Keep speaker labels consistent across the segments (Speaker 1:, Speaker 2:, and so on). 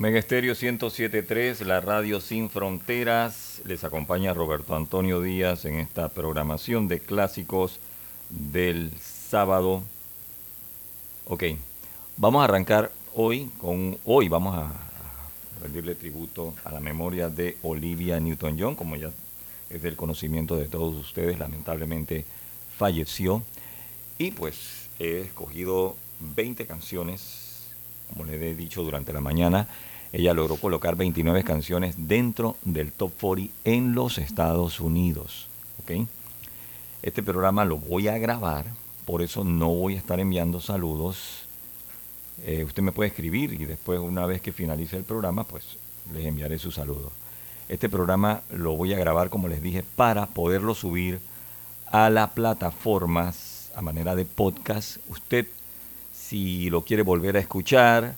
Speaker 1: Omega Estéreo 107.3, la radio sin fronteras. Les acompaña Roberto Antonio Díaz en esta programación de clásicos del sábado. Ok, vamos a arrancar hoy con. Hoy vamos a rendirle tributo a la memoria de Olivia Newton-John, como ya es del conocimiento de todos ustedes, lamentablemente falleció. Y pues he escogido 20 canciones, como les he dicho durante la mañana. Ella logró colocar 29 canciones dentro del top 40 en los Estados Unidos. ¿okay? Este programa lo voy a grabar, por eso no voy a estar enviando saludos eh, usted me puede escribir y después, una vez que finalice el programa, pues les enviaré su saludo. Este programa lo voy a grabar, como les dije, para poderlo subir a las plataformas a manera de podcast. Usted, si lo quiere volver a escuchar,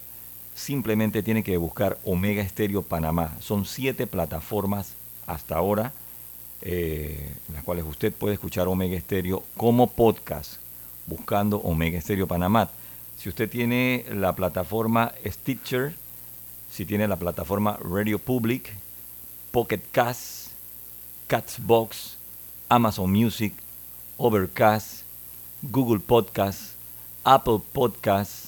Speaker 1: simplemente tiene que buscar Omega Estéreo Panamá. Son siete plataformas hasta ahora, eh, en las cuales usted puede escuchar Omega Estéreo como podcast, buscando Omega Estéreo Panamá. Si usted tiene la plataforma Stitcher, si tiene la plataforma Radio Public, Pocket Cast, Catsbox, Amazon Music, Overcast, Google Podcast, Apple Podcast,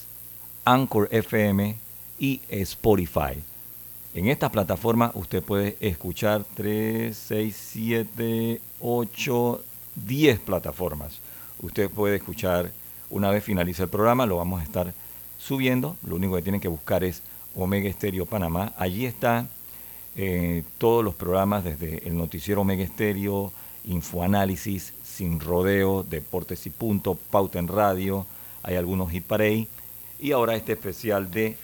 Speaker 1: Anchor FM y Spotify. En estas plataformas usted puede escuchar 3, 6, 7, 8, 10 plataformas. Usted puede escuchar una vez finalice el programa, lo vamos a estar subiendo. Lo único que tienen que buscar es Omega Estéreo Panamá. Allí están eh, todos los programas, desde el noticiero Omega Estéreo, Infoanálisis, Sin Rodeo, Deportes y Punto, Pauta en Radio, hay algunos hit parade. Y ahora este especial de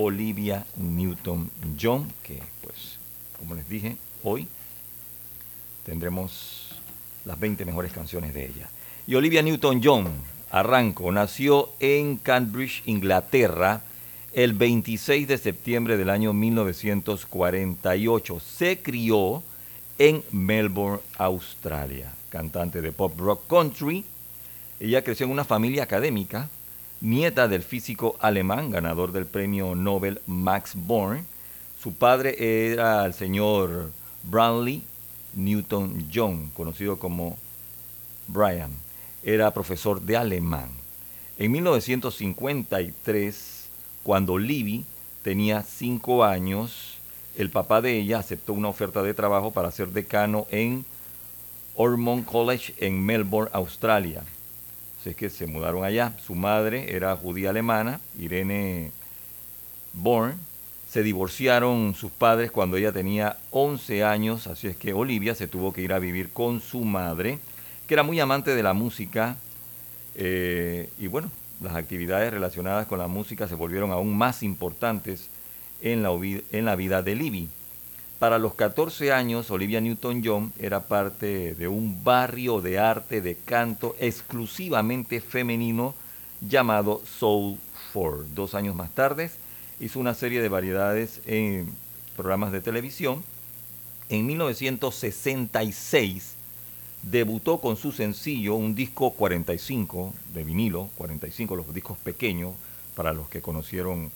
Speaker 1: Olivia Newton-John, que pues, como les dije, hoy tendremos las 20 mejores canciones de ella. Y Olivia Newton-John, Arranco nació en Cambridge, Inglaterra, el 26 de septiembre del año 1948. Se crió en Melbourne, Australia. Cantante de pop rock country. Ella creció en una familia académica, nieta del físico alemán, ganador del premio Nobel Max Born. Su padre era el señor Brownlee Newton-John, conocido como Brian era profesor de alemán. En 1953, cuando Libby tenía cinco años, el papá de ella aceptó una oferta de trabajo para ser decano en Ormond College en Melbourne, Australia. Así es que se mudaron allá. Su madre era judía alemana, Irene Born. Se divorciaron sus padres cuando ella tenía 11 años, así es que Olivia se tuvo que ir a vivir con su madre que era muy amante de la música eh, y bueno, las actividades relacionadas con la música se volvieron aún más importantes en la, en la vida de Libby. Para los 14 años, Olivia Newton-John era parte de un barrio de arte de canto exclusivamente femenino llamado Soul Four. Dos años más tarde, hizo una serie de variedades en programas de televisión. En 1966 debutó con su sencillo, un disco 45 de vinilo, 45 los discos pequeños, para los que conocieron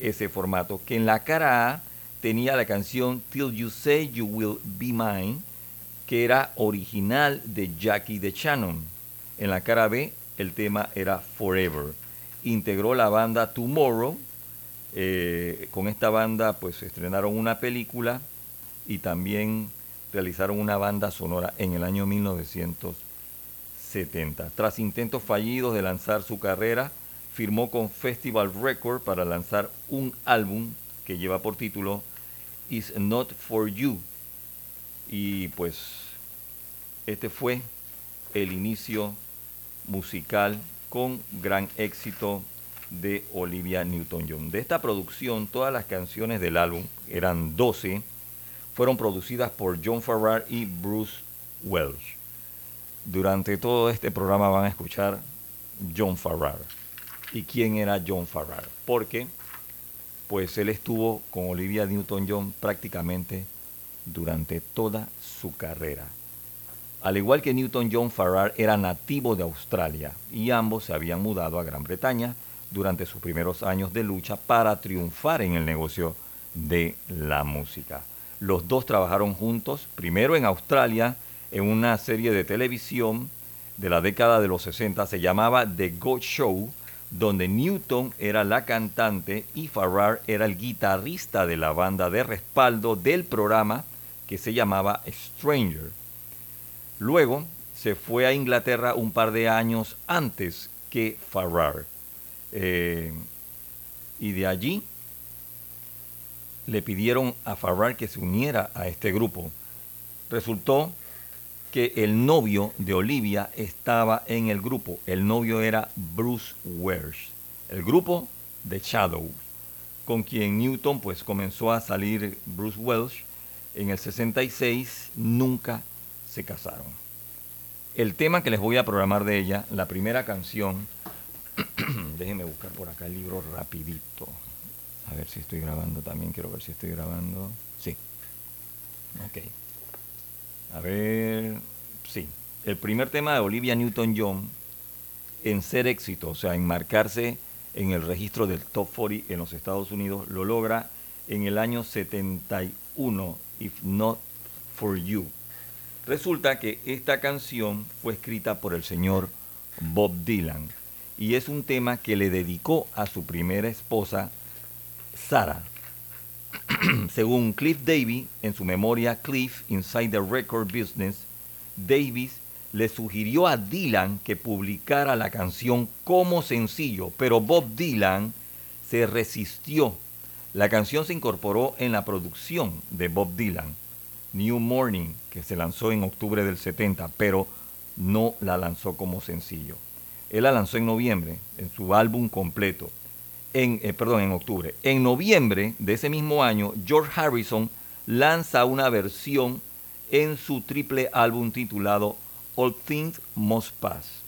Speaker 1: ese formato, que en la cara A tenía la canción Till You Say You Will Be Mine, que era original de Jackie de Shannon. En la cara B el tema era Forever. Integró la banda Tomorrow. Eh, con esta banda pues estrenaron una película y también realizaron una banda sonora en el año 1970. Tras intentos fallidos de lanzar su carrera, firmó con Festival Record para lanzar un álbum que lleva por título Is Not For You. Y pues este fue el inicio musical con gran éxito de Olivia Newton-John. De esta producción, todas las canciones del álbum, eran 12, fueron producidas por John Farrar y Bruce Welch. Durante todo este programa van a escuchar John Farrar. ¿Y quién era John Farrar? Porque pues él estuvo con Olivia Newton-John prácticamente durante toda su carrera. Al igual que Newton-John Farrar era nativo de Australia y ambos se habían mudado a Gran Bretaña durante sus primeros años de lucha para triunfar en el negocio de la música. Los dos trabajaron juntos, primero en Australia, en una serie de televisión de la década de los 60, se llamaba The Go Show, donde Newton era la cantante y Farrar era el guitarrista de la banda de respaldo del programa que se llamaba Stranger. Luego se fue a Inglaterra un par de años antes que Farrar. Eh, y de allí le pidieron a Farrar que se uniera a este grupo. Resultó que el novio de Olivia estaba en el grupo. El novio era Bruce Welsh, el grupo de Shadow, con quien Newton pues comenzó a salir Bruce Welsh. En el 66 nunca se casaron. El tema que les voy a programar de ella, la primera canción, déjenme buscar por acá el libro rapidito. A ver si estoy grabando también, quiero ver si estoy grabando. Sí. Ok. A ver, sí. El primer tema de Olivia Newton-John en ser éxito, o sea, en marcarse en el registro del Top 40 en los Estados Unidos, lo logra en el año 71, If Not For You. Resulta que esta canción fue escrita por el señor Bob Dylan y es un tema que le dedicó a su primera esposa, Sara. Según Cliff Davis, en su memoria Cliff Inside the Record Business, Davis le sugirió a Dylan que publicara la canción como sencillo, pero Bob Dylan se resistió. La canción se incorporó en la producción de Bob Dylan, New Morning, que se lanzó en octubre del 70, pero no la lanzó como sencillo. Él la lanzó en noviembre, en su álbum completo en, eh, perdón, en octubre. En noviembre de ese mismo año, George Harrison lanza una versión en su triple álbum titulado All Things Must Pass.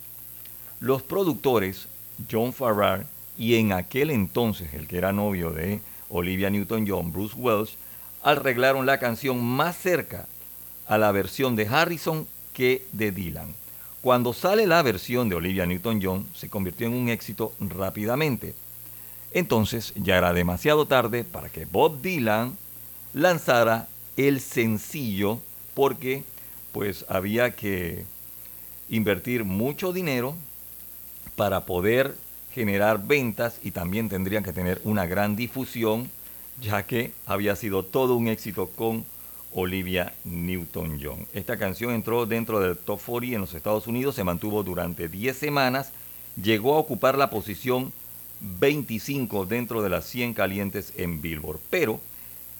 Speaker 1: Los productores, John Farrar y en aquel entonces el que era novio de Olivia Newton-John, Bruce Welch, arreglaron la canción más cerca a la versión de Harrison que de Dylan. Cuando sale la versión de Olivia Newton-John, se convirtió en un éxito rápidamente entonces ya era demasiado tarde para que Bob Dylan lanzara el sencillo porque pues había que invertir mucho dinero para poder generar ventas y también tendrían que tener una gran difusión ya que había sido todo un éxito con Olivia Newton-John. Esta canción entró dentro del Top 40 en los Estados Unidos, se mantuvo durante 10 semanas, llegó a ocupar la posición 25 dentro de las 100 calientes en Billboard. Pero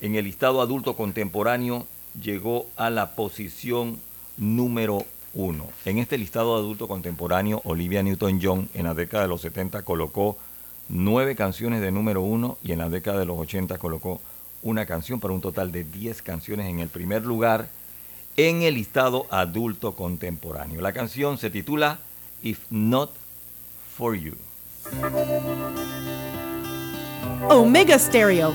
Speaker 1: en el listado adulto contemporáneo llegó a la posición número 1. En este listado adulto contemporáneo, Olivia Newton-John en la década de los 70 colocó nueve canciones de número 1 y en la década de los 80 colocó una canción para un total de 10 canciones en el primer lugar en el listado adulto contemporáneo. La canción se titula If Not For You.
Speaker 2: Omega Stereo.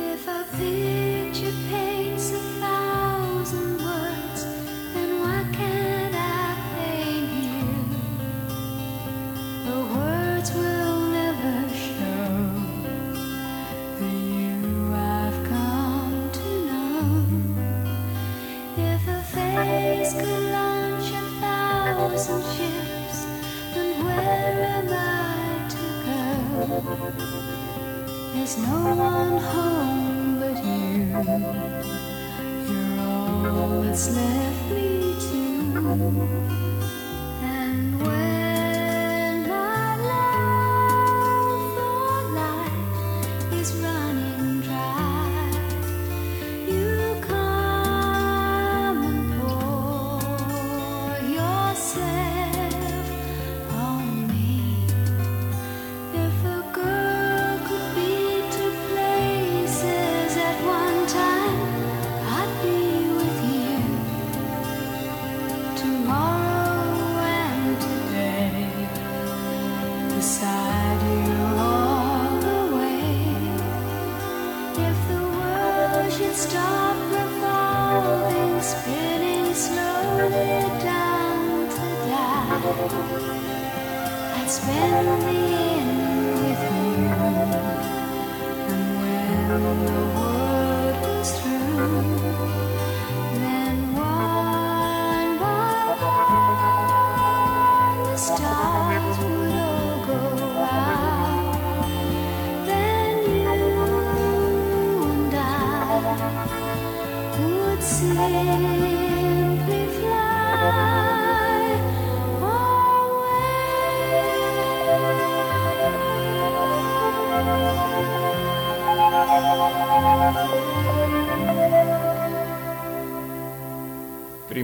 Speaker 3: If a picture paints a thousand thousand ships, then where am I to go? There's no one home but you. You're all that's left me to.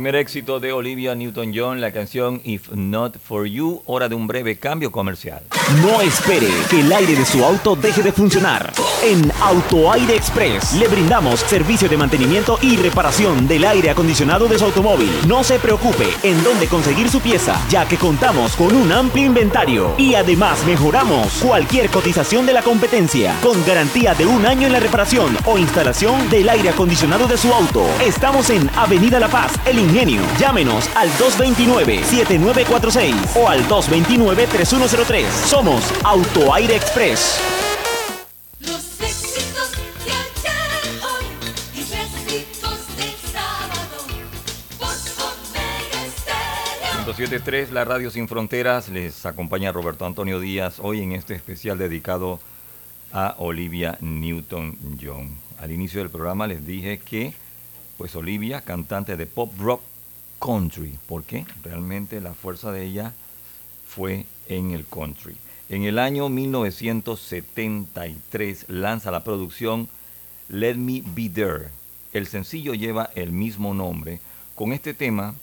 Speaker 1: Primer éxito de Olivia Newton-John, la canción If Not For You, hora de un breve cambio comercial.
Speaker 4: No espere que el aire de su auto deje de funcionar. En Autoaire Express le brindamos servicio de mantenimiento y reparación del aire acondicionado de su automóvil. No se preocupe en dónde conseguir su pieza, ya que contamos con un amplio inventario y además mejoramos cualquier cotización de la competencia con garantía de un año en la reparación o instalación del aire acondicionado de su auto. Estamos en Avenida La Paz, El Ingenio. Llámenos al 229-7946 o al 229-3103. Somos Autoaire Express.
Speaker 5: Los éxitos de ayer, hoy y éxitos del sábado por Omega Estéreo.
Speaker 1: 107.3, la radio sin fronteras, les acompaña Roberto Antonio Díaz hoy en este especial dedicado a Olivia Newton-John. Al inicio del programa les dije que, pues Olivia, cantante de pop rock country, porque realmente la fuerza de ella fue en el country. En el año 1973 lanza la producción Let Me Be There. El sencillo lleva el mismo nombre. Con este tema,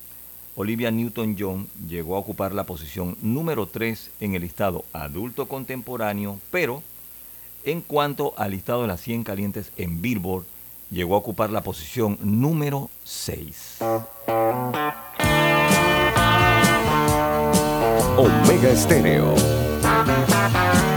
Speaker 1: Olivia Newton-John llegó a ocupar la posición número 3 en el listado adulto contemporáneo, pero en cuanto al listado de las 100 calientes en Billboard, llegó a ocupar la posición número 6.
Speaker 6: Omega Estéreo.
Speaker 7: Thank you.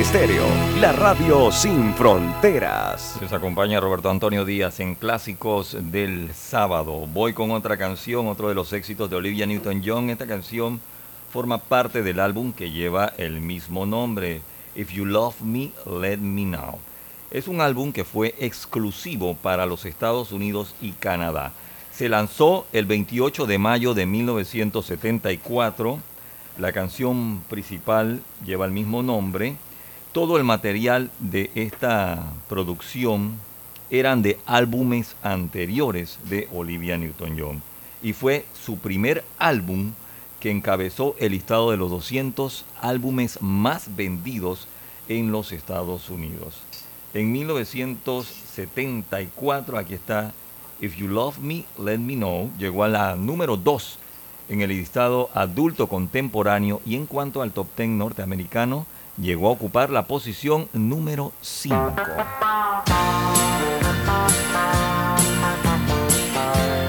Speaker 6: Estéreo, la radio sin fronteras.
Speaker 1: Les acompaña Roberto Antonio Díaz en Clásicos del Sábado. Voy con otra canción, otro de los éxitos de Olivia Newton-John. Esta canción forma parte del álbum que lleva el mismo nombre, If You Love Me, Let Me Know. Es un álbum que fue exclusivo para los Estados Unidos y Canadá. Se lanzó el 28 de mayo de 1974. La canción principal lleva el mismo nombre. Todo el material de esta producción eran de álbumes anteriores de Olivia Newton-John y fue su primer álbum que encabezó el listado de los 200 álbumes más vendidos en los Estados Unidos. En 1974, aquí está If You Love Me, Let Me Know, llegó a la número 2 en el listado adulto contemporáneo y en cuanto al top 10 norteamericano, llegó a ocupar la posición número 5.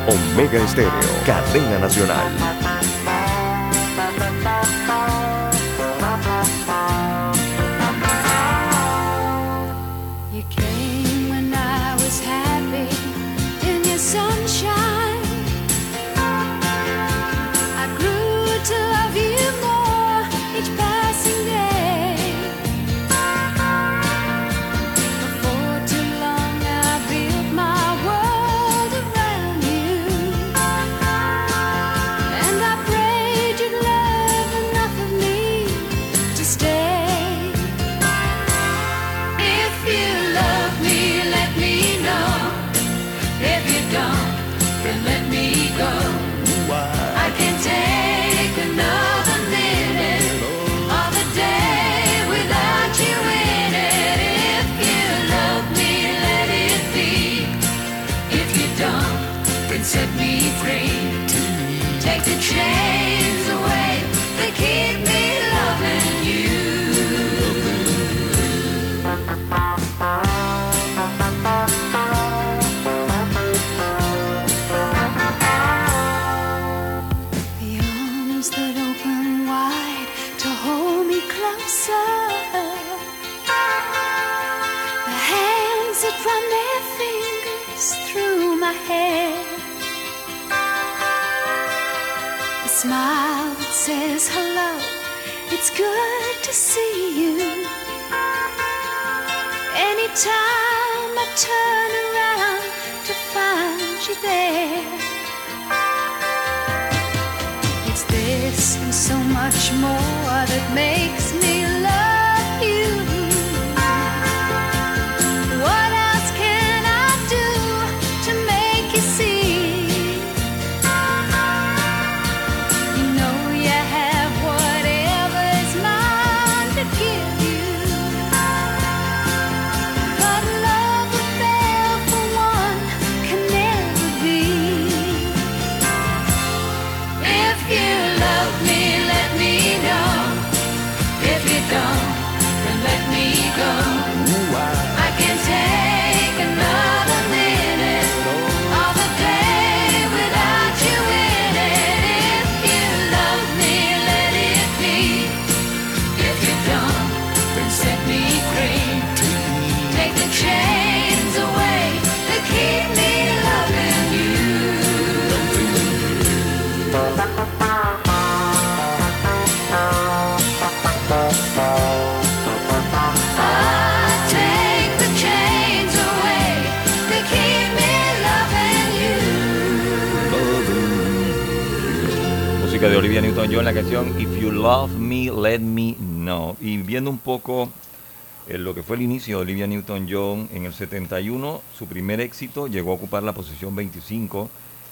Speaker 6: Omega Estéreo, cadena nacional.
Speaker 7: Anytime I turn around to find you there. It's this and so much more that makes me
Speaker 1: Olivia Newton-John, la canción If You Love Me, Let Me Know. Y viendo un poco eh, lo que fue el inicio de Olivia Newton-John, en el 71 su primer éxito llegó a ocupar la posición 25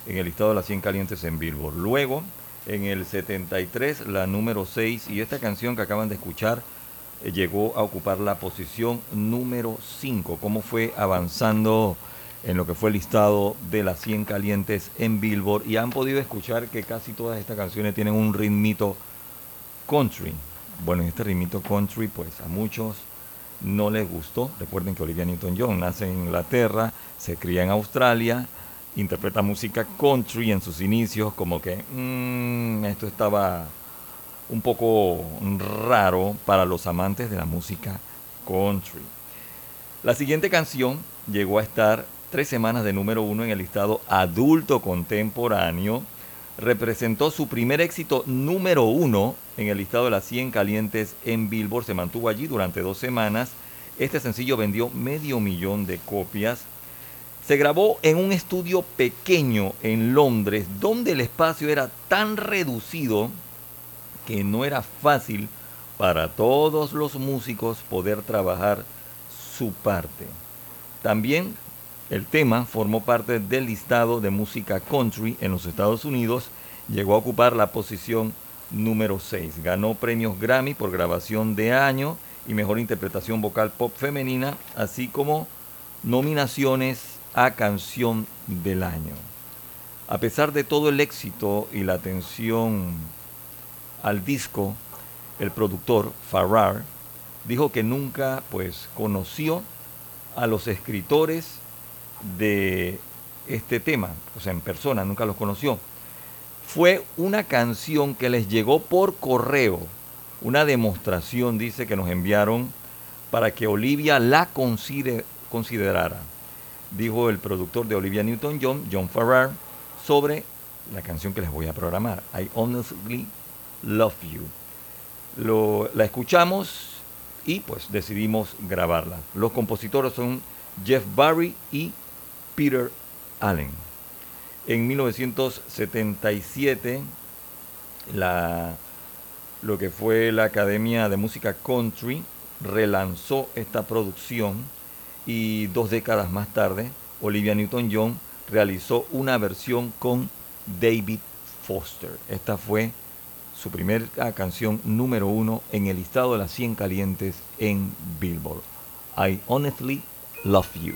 Speaker 1: en el listado de las 100 calientes en Billboard. Luego, en el 73, la número 6, y esta canción que acaban de escuchar eh, llegó a ocupar la posición número 5. ¿Cómo fue avanzando en lo que fue listado de las 100 calientes en Billboard? Y han podido escuchar que casi todas estas canciones tienen un ritmito country. Bueno, este ritmito country, pues a muchos no les gustó. Recuerden que Olivia Newton-John nace en Inglaterra, se cría en Australia, interpreta música country en sus inicios, como que mm, esto estaba un poco raro para los amantes de la música country. La siguiente canción llegó a estar tres semanas de número uno en el listado adulto contemporáneo. Representó su primer éxito número uno en el listado de las 100 calientes en Billboard. Se mantuvo allí durante dos semanas. Este sencillo vendió medio millón de copias. Se grabó en un estudio pequeño en Londres, donde el espacio era tan reducido que no era fácil para todos los músicos poder trabajar su parte. También el tema formó parte del listado de música country en los Estados Unidos, llegó a ocupar la posición número 6. Ganó premios Grammy por grabación de año y mejor interpretación vocal pop femenina, así como nominaciones a canción del año. A pesar de todo el éxito y la atención al disco, el productor Farrar dijo que nunca pues conoció a los escritores de este tema, o sea, en persona, nunca los conoció. Fue una canción que les llegó por correo, una demostración, dice, que nos enviaron para que Olivia la consider- considerara, dijo el productor de Olivia Newton-John, John Farrar, sobre la canción que les voy a programar, I Honestly Love You. Lo- la escuchamos y pues decidimos grabarla. Los compositores son Jeff Barry y Peter Allen. En 1977, la, lo que fue la Academia de Música Country relanzó esta producción y dos décadas más tarde, Olivia Newton-John realizó una versión con David Foster. Esta fue su primera canción número uno en el listado de las 100 calientes en Billboard. I Honestly Love You.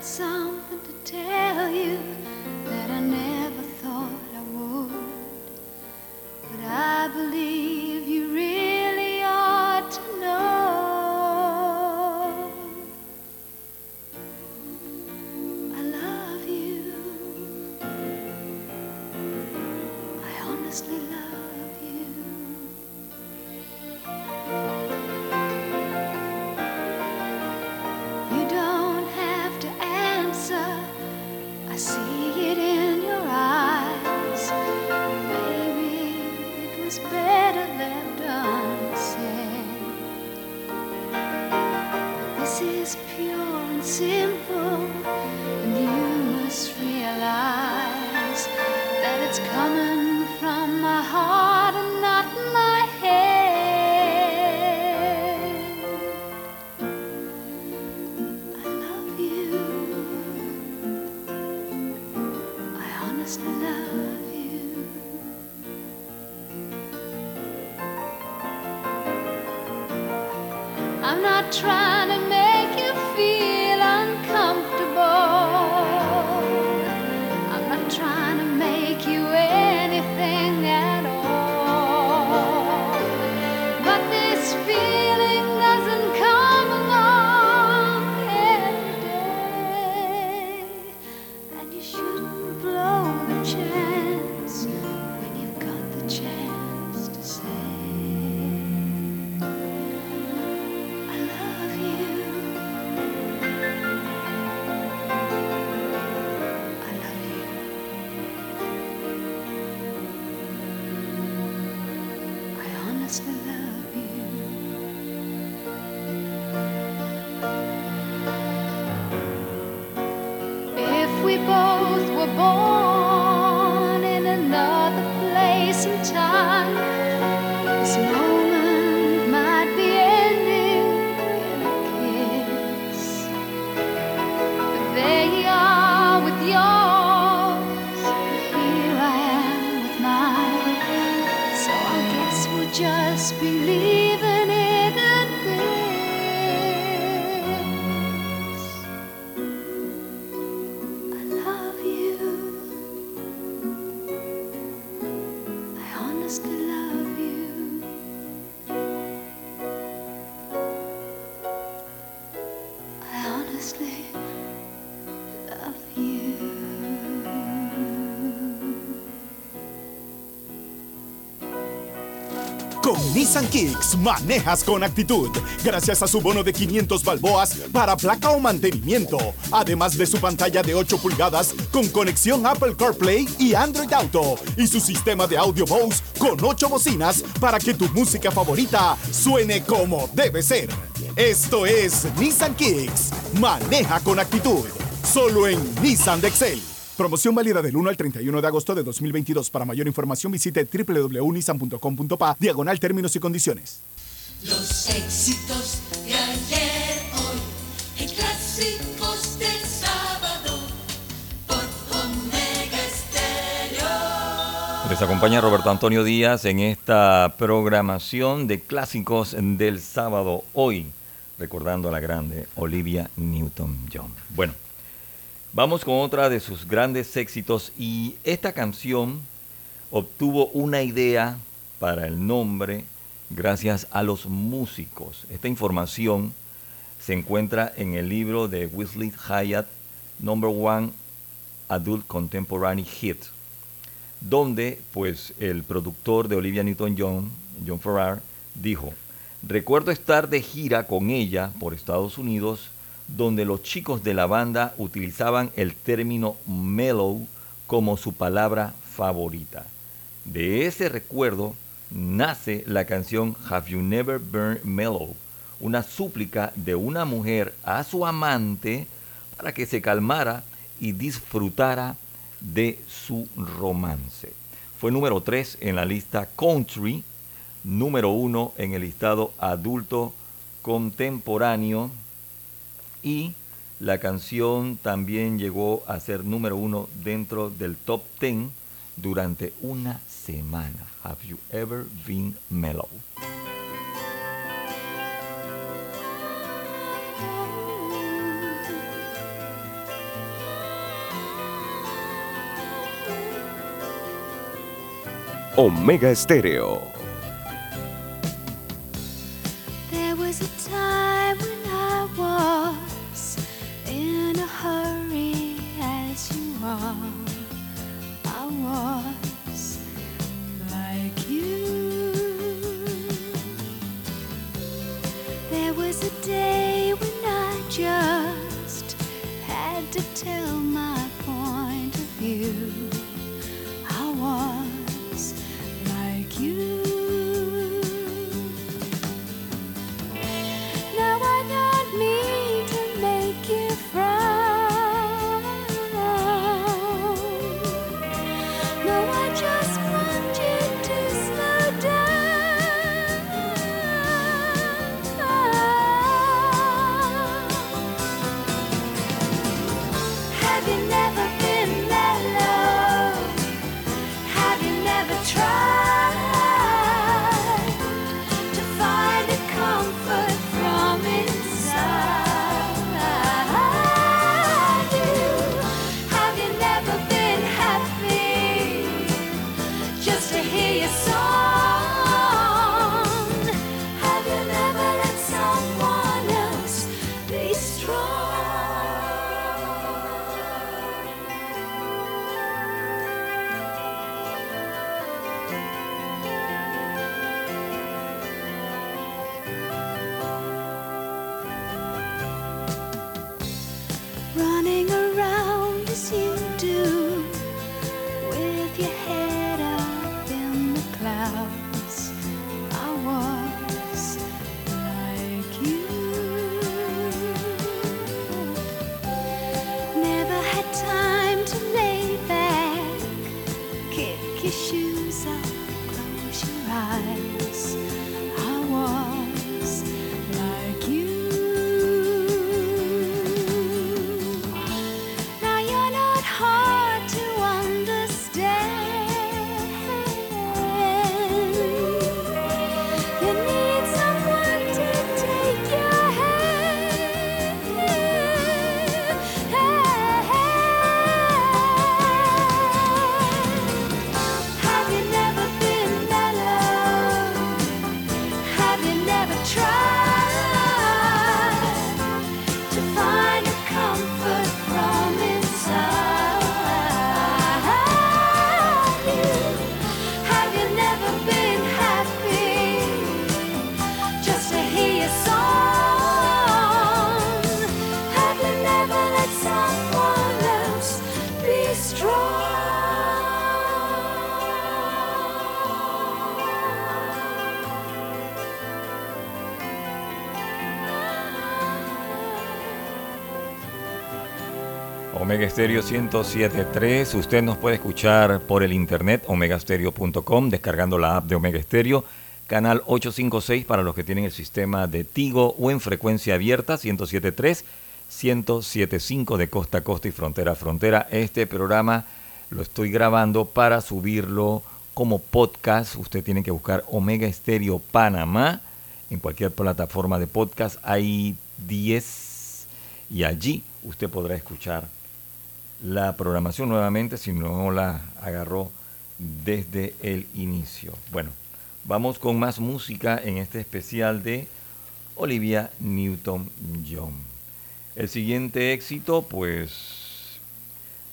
Speaker 7: got something to tell you that I never
Speaker 8: Nissan Kicks manejas con actitud, gracias a su bono de 500 balboas para placa o mantenimiento, además de su pantalla de 8 pulgadas con conexión Apple CarPlay y Android Auto, y su sistema de audio Bose con 8 bocinas para que tu música favorita suene como debe ser. Esto es Nissan Kicks, maneja con actitud, solo en Nissan de Excel. Promoción válida del 1 al 31 de agosto de 2022. Para mayor información visite www.nissan.com.pa diagonal términos y condiciones.
Speaker 9: Los éxitos de ayer, hoy, en clásicos del sábado, por Omega Estéreo.
Speaker 1: Les acompaña Roberto Antonio Díaz en esta programación de clásicos del sábado hoy, recordando a la grande Olivia Newton-John. Bueno, vamos con otra de sus grandes éxitos y esta canción obtuvo una idea para el nombre gracias a los músicos. Esta información se encuentra en el libro de Wesley Hyatt, Number One Adult Contemporary Hit, donde pues el productor de Olivia Newton-John, John Farrar, dijo, recuerdo estar de gira con ella por Estados Unidos, donde los chicos de la banda utilizaban el término mellow como su palabra favorita. De ese recuerdo nace la canción Have You Never Burned Mellow, una súplica de una mujer a su amante para que se calmara y disfrutara de su romance. Fue número 3 en la lista country, número 1 en el listado adulto contemporáneo y la canción también llegó a ser número 1 dentro del top 10 durante una semana. Have you ever been mellow?
Speaker 6: Omega Estéreo.
Speaker 7: To tell
Speaker 1: Omega Stereo 107.3. Usted nos puede escuchar por el internet omegastereo.com, descargando la app de Omega Stereo, canal 856 para los que tienen el sistema de Tigo o en frecuencia abierta 107.3, 107.5 de costa a costa y frontera a frontera. Este programa lo estoy grabando para subirlo como podcast. Usted tiene que buscar Omega Stereo Panamá en cualquier plataforma de podcast. Hay 10 y allí usted podrá escuchar la programación nuevamente si no la agarró desde el inicio. Bueno, vamos con más música en este especial de Olivia Newton-John. El siguiente éxito, pues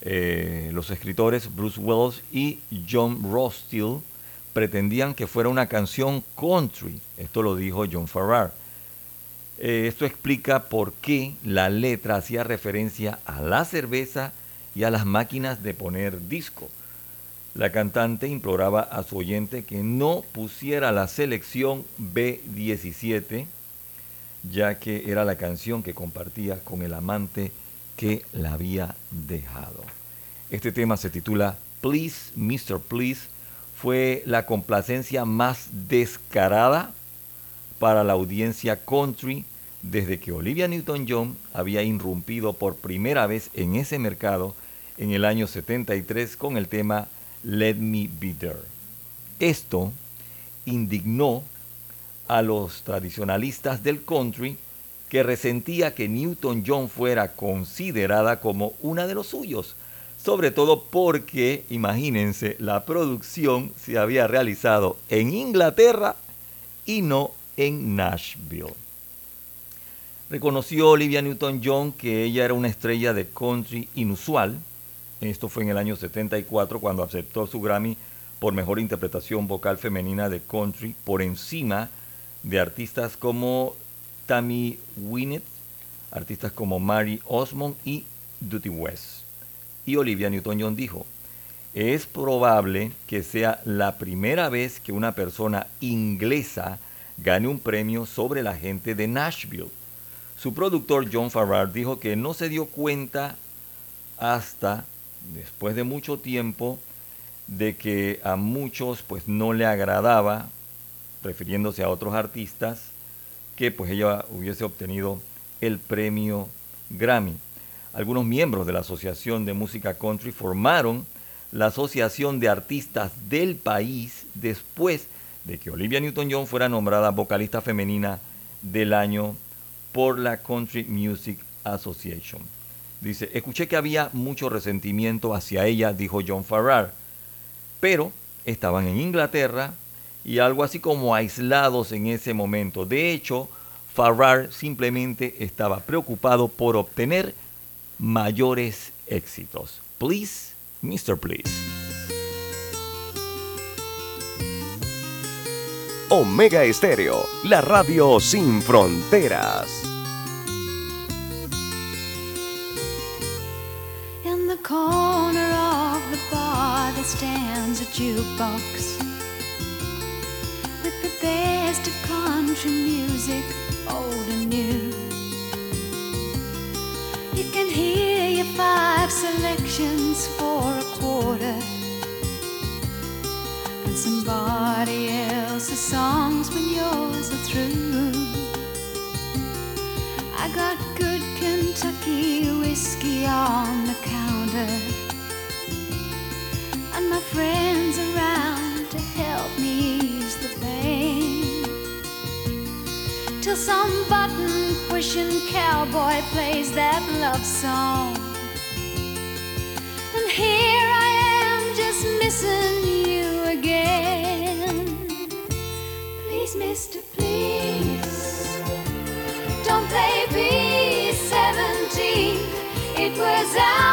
Speaker 1: eh, los escritores Bruce Wells y John Rostill pretendían que fuera una canción country. Esto lo dijo John Farrar. Eh, esto explica por qué la letra hacía referencia a la cerveza y a las máquinas de poner disco. La cantante imploraba a su oyente que no pusiera la selección B17, ya que era la canción que compartía con el amante que la había dejado. Este tema se titula Please, Mr. Please. Fue la complacencia más descarada para la audiencia country desde que Olivia Newton-John había irrumpido por primera vez en ese mercado en el año 73 con el tema Let Me Be There. Esto indignó a los tradicionalistas del country que resentía que Newton-John fuera considerada como una de los suyos, sobre todo porque, imagínense, la producción se había realizado en Inglaterra y no en Nashville. Reconoció Olivia Newton-John que ella era una estrella de country inusual. Esto fue en el año 74 cuando aceptó su Grammy por mejor interpretación vocal femenina de country por encima de artistas como Tammy Wynette, artistas como Mary Osmond y Duty West. Y Olivia Newton-John dijo, es probable que sea la primera vez que una persona inglesa gane un premio sobre la gente de Nashville. Su productor John Farrar dijo que no se dio cuenta hasta después de mucho tiempo de que a muchos pues no le agradaba, refiriéndose a otros artistas, que pues ella hubiese obtenido el premio Grammy. Algunos miembros de la Asociación de Música Country formaron la Asociación de Artistas del país después de que Olivia Newton-John fuera nombrada vocalista femenina del año por la Country Music Association. Dice, escuché que había mucho resentimiento hacia ella, dijo John Farrar, pero estaban en Inglaterra y algo así como aislados en ese momento. De hecho, Farrar simplemente estaba preocupado por obtener mayores éxitos. Please, Mr. Please.
Speaker 6: Omega Estéreo, la radio sin fronteras.
Speaker 7: Jukebox with the best of country music, old and new. You can hear your five selections for a quarter, and somebody else's songs when yours are through. I got good Kentucky whiskey on the counter, and my to help me ease the pain. Till some button pushing cowboy plays that love song, and here I am just missing you again. Please, Mister, please. Don't play B-17. It was our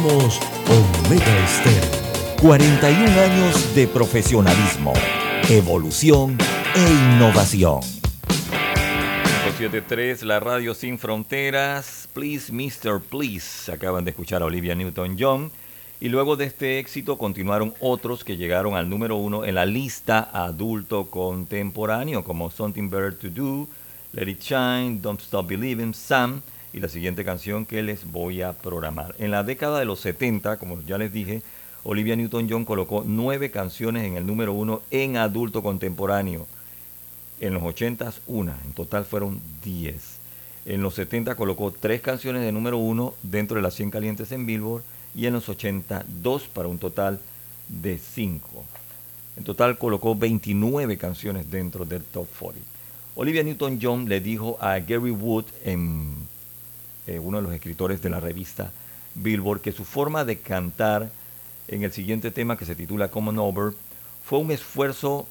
Speaker 6: Somos Omega Estéreo.
Speaker 4: 41 años de profesionalismo, evolución e innovación.
Speaker 1: 573, la radio sin fronteras. Please, Mr. Please. Acaban de escuchar a Olivia Newton-John. Y luego de este éxito continuaron otros que llegaron al número uno en la lista adulto contemporáneo, como Something Better to Do, Let It Shine, Don't Stop Believing, Sam y la siguiente canción que les voy a programar. En la década de los 70, como ya les dije, Olivia Newton-John colocó nueve canciones en el número uno en adulto contemporáneo. En los 80 una, en total fueron 10. En los 70 colocó tres canciones de número uno dentro de las 100 calientes en Billboard y en los 82 para un total de 5. En total colocó 29 canciones dentro del Top 40. Olivia Newton-John le dijo a Gary Wood, en, eh, uno de los escritores de la revista Billboard, que su forma de cantar en el siguiente tema que se titula Common Over fue un esfuerzo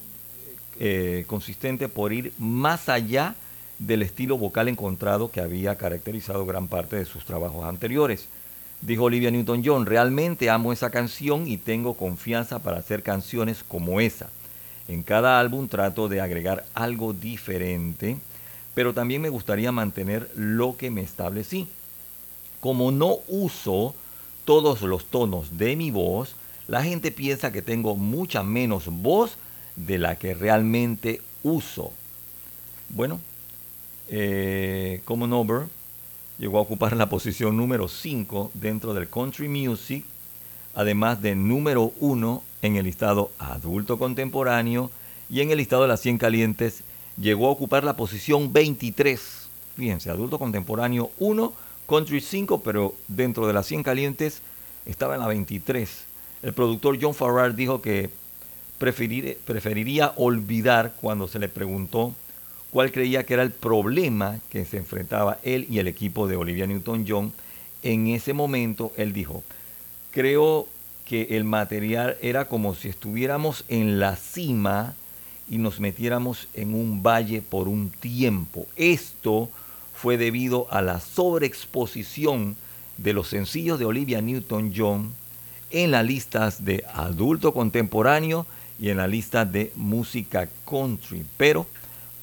Speaker 1: eh, consistente por ir más allá del estilo vocal encontrado que había caracterizado gran parte de sus trabajos anteriores. Dijo Olivia Newton-John, realmente amo esa canción y tengo confianza para hacer canciones como esa. En cada álbum trato de agregar algo diferente, pero también me gustaría mantener lo que me establecí. Como no uso todos los tonos de mi voz, la gente piensa que tengo mucha menos voz de la que realmente uso. Bueno, eh, Common Over llegó a ocupar la posición número 5 dentro del country music, además de número 1 en el listado adulto contemporáneo y en el listado de las 100 calientes llegó a ocupar la posición 23. Fíjense, adulto contemporáneo 1, country 5, pero dentro de las 100 calientes estaba en la 23. El productor John Farrar dijo que preferir- preferiría olvidar cuando se le preguntó cuál creía que era el problema que se enfrentaba él y el equipo de Olivia Newton-John. En ese momento él dijo, creo que el material era como si estuviéramos en la cima y nos metiéramos en un valle por un tiempo. Esto fue debido a la sobreexposición de los sencillos de Olivia Newton-John en las listas de adulto contemporáneo y en la lista de música country. Pero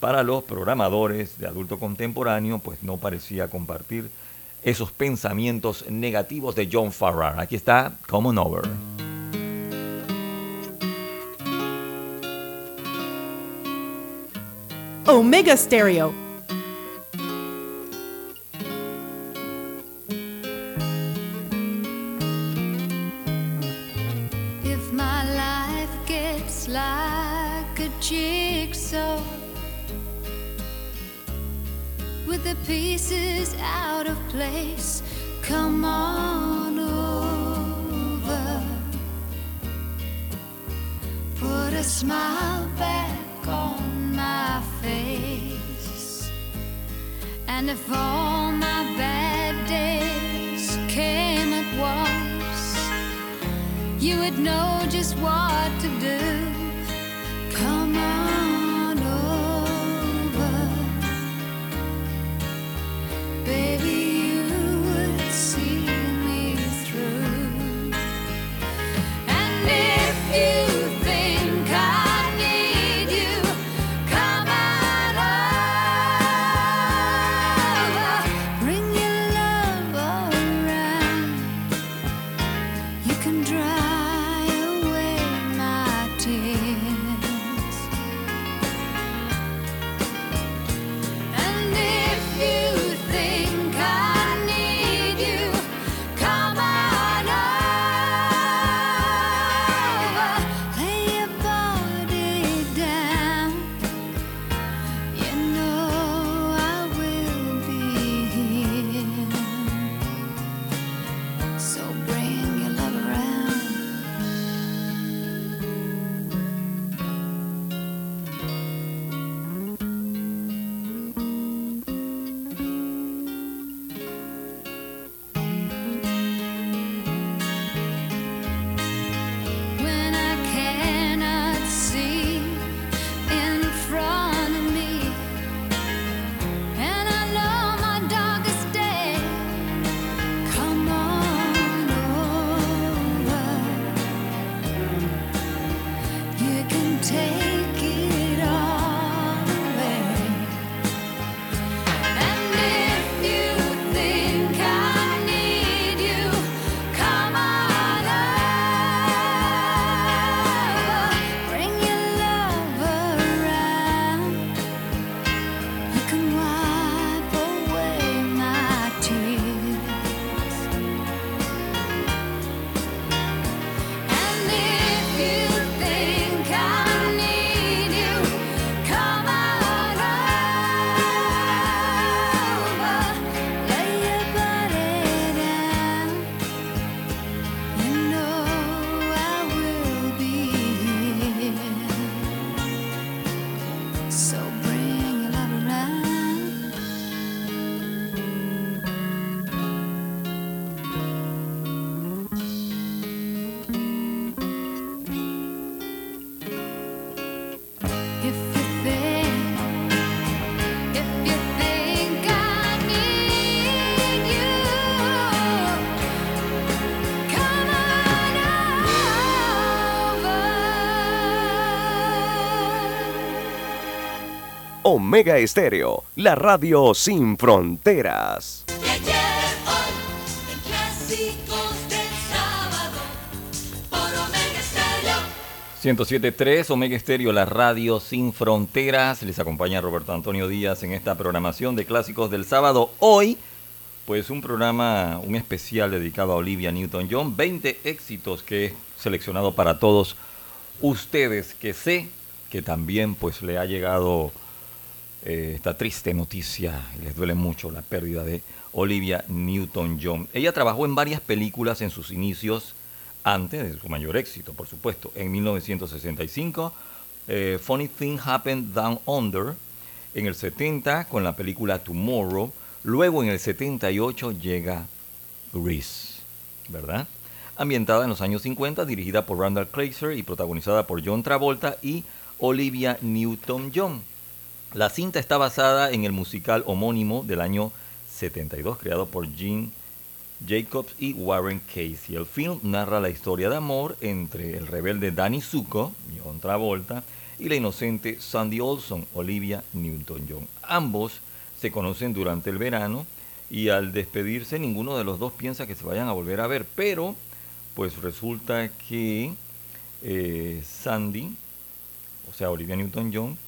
Speaker 1: para los programadores de adulto contemporáneo, pues no parecía compartir esos pensamientos negativos de John Farrar. Aquí está Common Over.
Speaker 2: Omega Stereo.
Speaker 10: If my life gets like a jigsaw with the pieces out of place, come on over. Put a smile back on my face. And if all my bad days came at once, you would know just what to do. Come on
Speaker 6: Omega Estéreo, la radio sin fronteras.
Speaker 11: Clásicos del sábado, por Omega Estéreo.
Speaker 1: 107.3 Omega Estéreo, la radio sin fronteras. Les acompaña Roberto Antonio Díaz en esta programación de clásicos del sábado. Hoy, pues un programa, un especial dedicado a Olivia Newton-John. 20 éxitos que he seleccionado para todos ustedes, que sé que también pues le ha llegado eh, esta triste noticia les duele mucho la pérdida de Olivia Newton-John. Ella trabajó en varias películas en sus inicios, antes de su mayor éxito, por supuesto. En 1965, eh, Funny Thing Happened Down Under. En el 70, con la película Tomorrow. Luego, en el 78, llega Grease, ¿verdad? Ambientada en los años 50, dirigida por Randall Kleiser y protagonizada por John Travolta y Olivia Newton-John. La cinta está basada en el musical homónimo del año 72, creado por Gene Jacobs y Warren Casey. El film narra la historia de amor entre el rebelde Danny Zuko, John Travolta, y la inocente Sandy Olson, Olivia Newton-John. Ambos se conocen durante el verano y al despedirse ninguno de los dos piensa que se vayan a volver a ver, pero pues resulta que eh, Sandy, o sea Olivia Newton-John,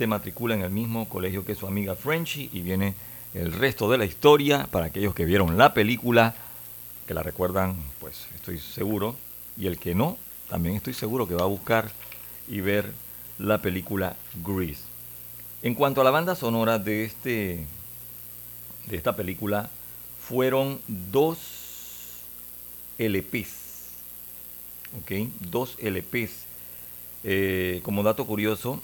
Speaker 1: se matricula en el mismo colegio que su amiga Frenchy y viene el resto de la historia para aquellos que vieron la película, que la recuerdan, pues estoy seguro, y el que no, también estoy seguro que va a buscar y ver la película Grease. En cuanto a la banda sonora de este de esta película fueron dos LPs, ¿ok? Dos LPs. Eh, como dato curioso,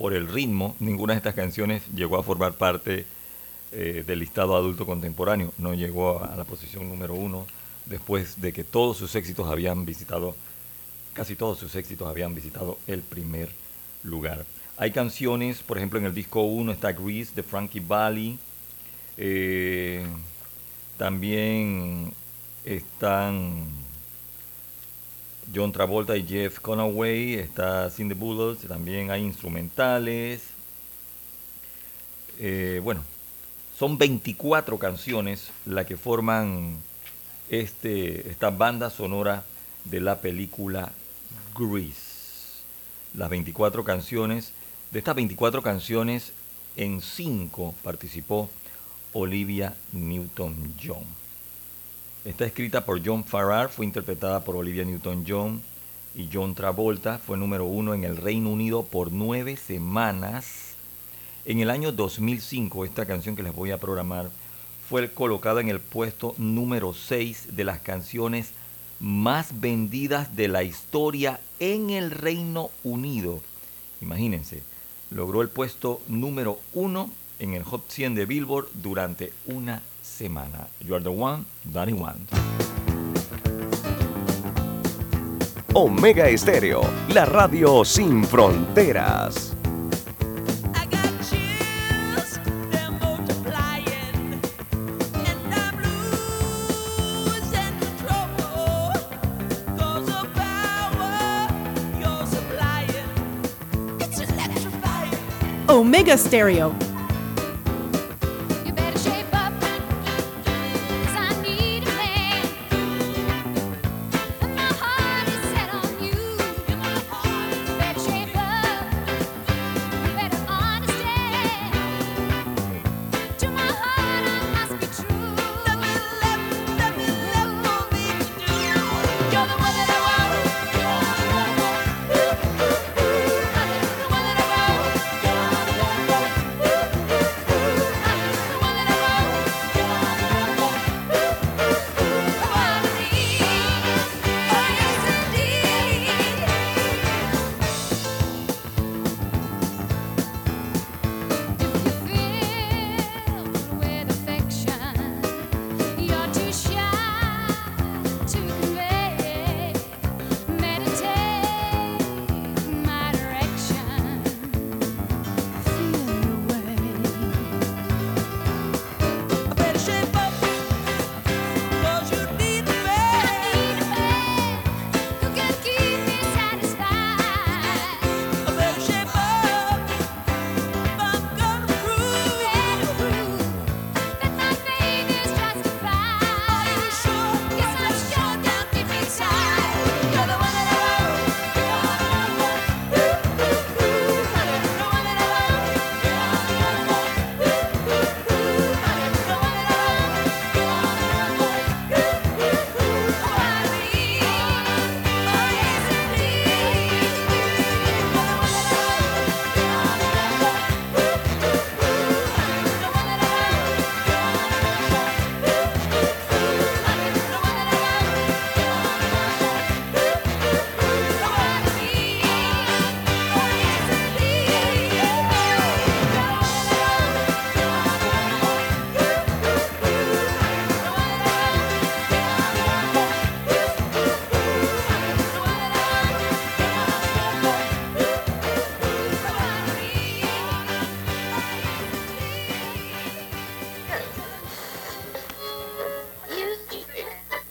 Speaker 1: por el ritmo, ninguna de estas canciones llegó a formar parte eh, del listado adulto contemporáneo. No llegó a la posición número uno después de que todos sus éxitos habían visitado, casi todos sus éxitos habían visitado el primer lugar. Hay canciones, por ejemplo, en el disco 1 está Grease de Frankie Valli. eh, también están John Travolta y Jeff Conaway, está Cindy Bullets, también hay instrumentales. Eh, bueno, son 24 canciones las que forman este, esta banda sonora de la película Grease. Las 24 canciones, de estas 24 canciones, en 5 participó Olivia Newton-John. Está escrita por John Farrar, fue interpretada por Olivia Newton-John y John Travolta. Fue número uno en el Reino Unido por nueve semanas. En el año 2005, esta canción que les voy a programar fue colocada en el puesto número 6 de las canciones más vendidas de la historia en el Reino Unido. Imagínense, logró el puesto número uno en el Hot 100 de Billboard durante una semana. You are the one that I want.
Speaker 6: Omega Estéreo, la radio sin fronteras.
Speaker 11: I got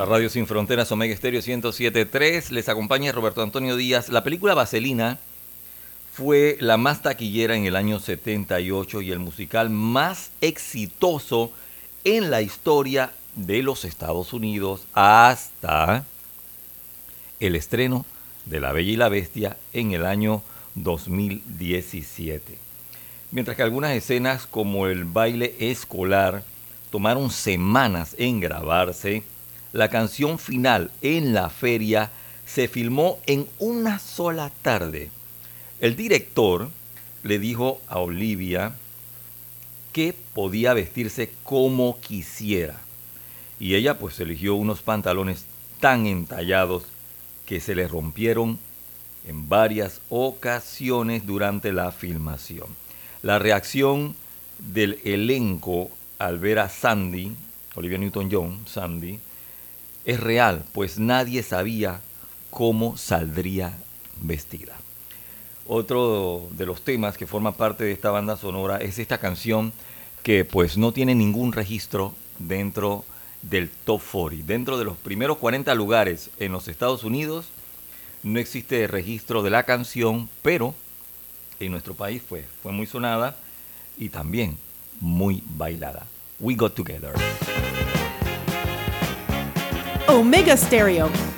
Speaker 1: La Radio Sin Fronteras, Omega Estéreo 107.3. Les acompaña Roberto Antonio Díaz. La película Vaselina fue la más taquillera en el año 78 y el musical más exitoso en la historia de los Estados Unidos hasta el estreno de La Bella y la Bestia en el año 2017. Mientras que algunas escenas como el baile escolar tomaron semanas en grabarse, la canción final en la feria se filmó en una sola tarde. El director le dijo a Olivia que podía vestirse como quisiera. Y ella pues eligió unos pantalones tan entallados que se le rompieron en varias ocasiones durante la filmación. La reacción del elenco al ver a Sandy, Olivia Newton-John, Sandy, es real, pues nadie sabía cómo saldría vestida. Otro de los temas que forma parte de esta banda sonora es esta canción que pues no tiene ningún registro dentro del top 40. Dentro de los primeros 40 lugares en los Estados Unidos no existe registro de la canción, pero en nuestro país fue, fue muy sonada y también muy bailada. We Got Together.
Speaker 2: Omega Stereo.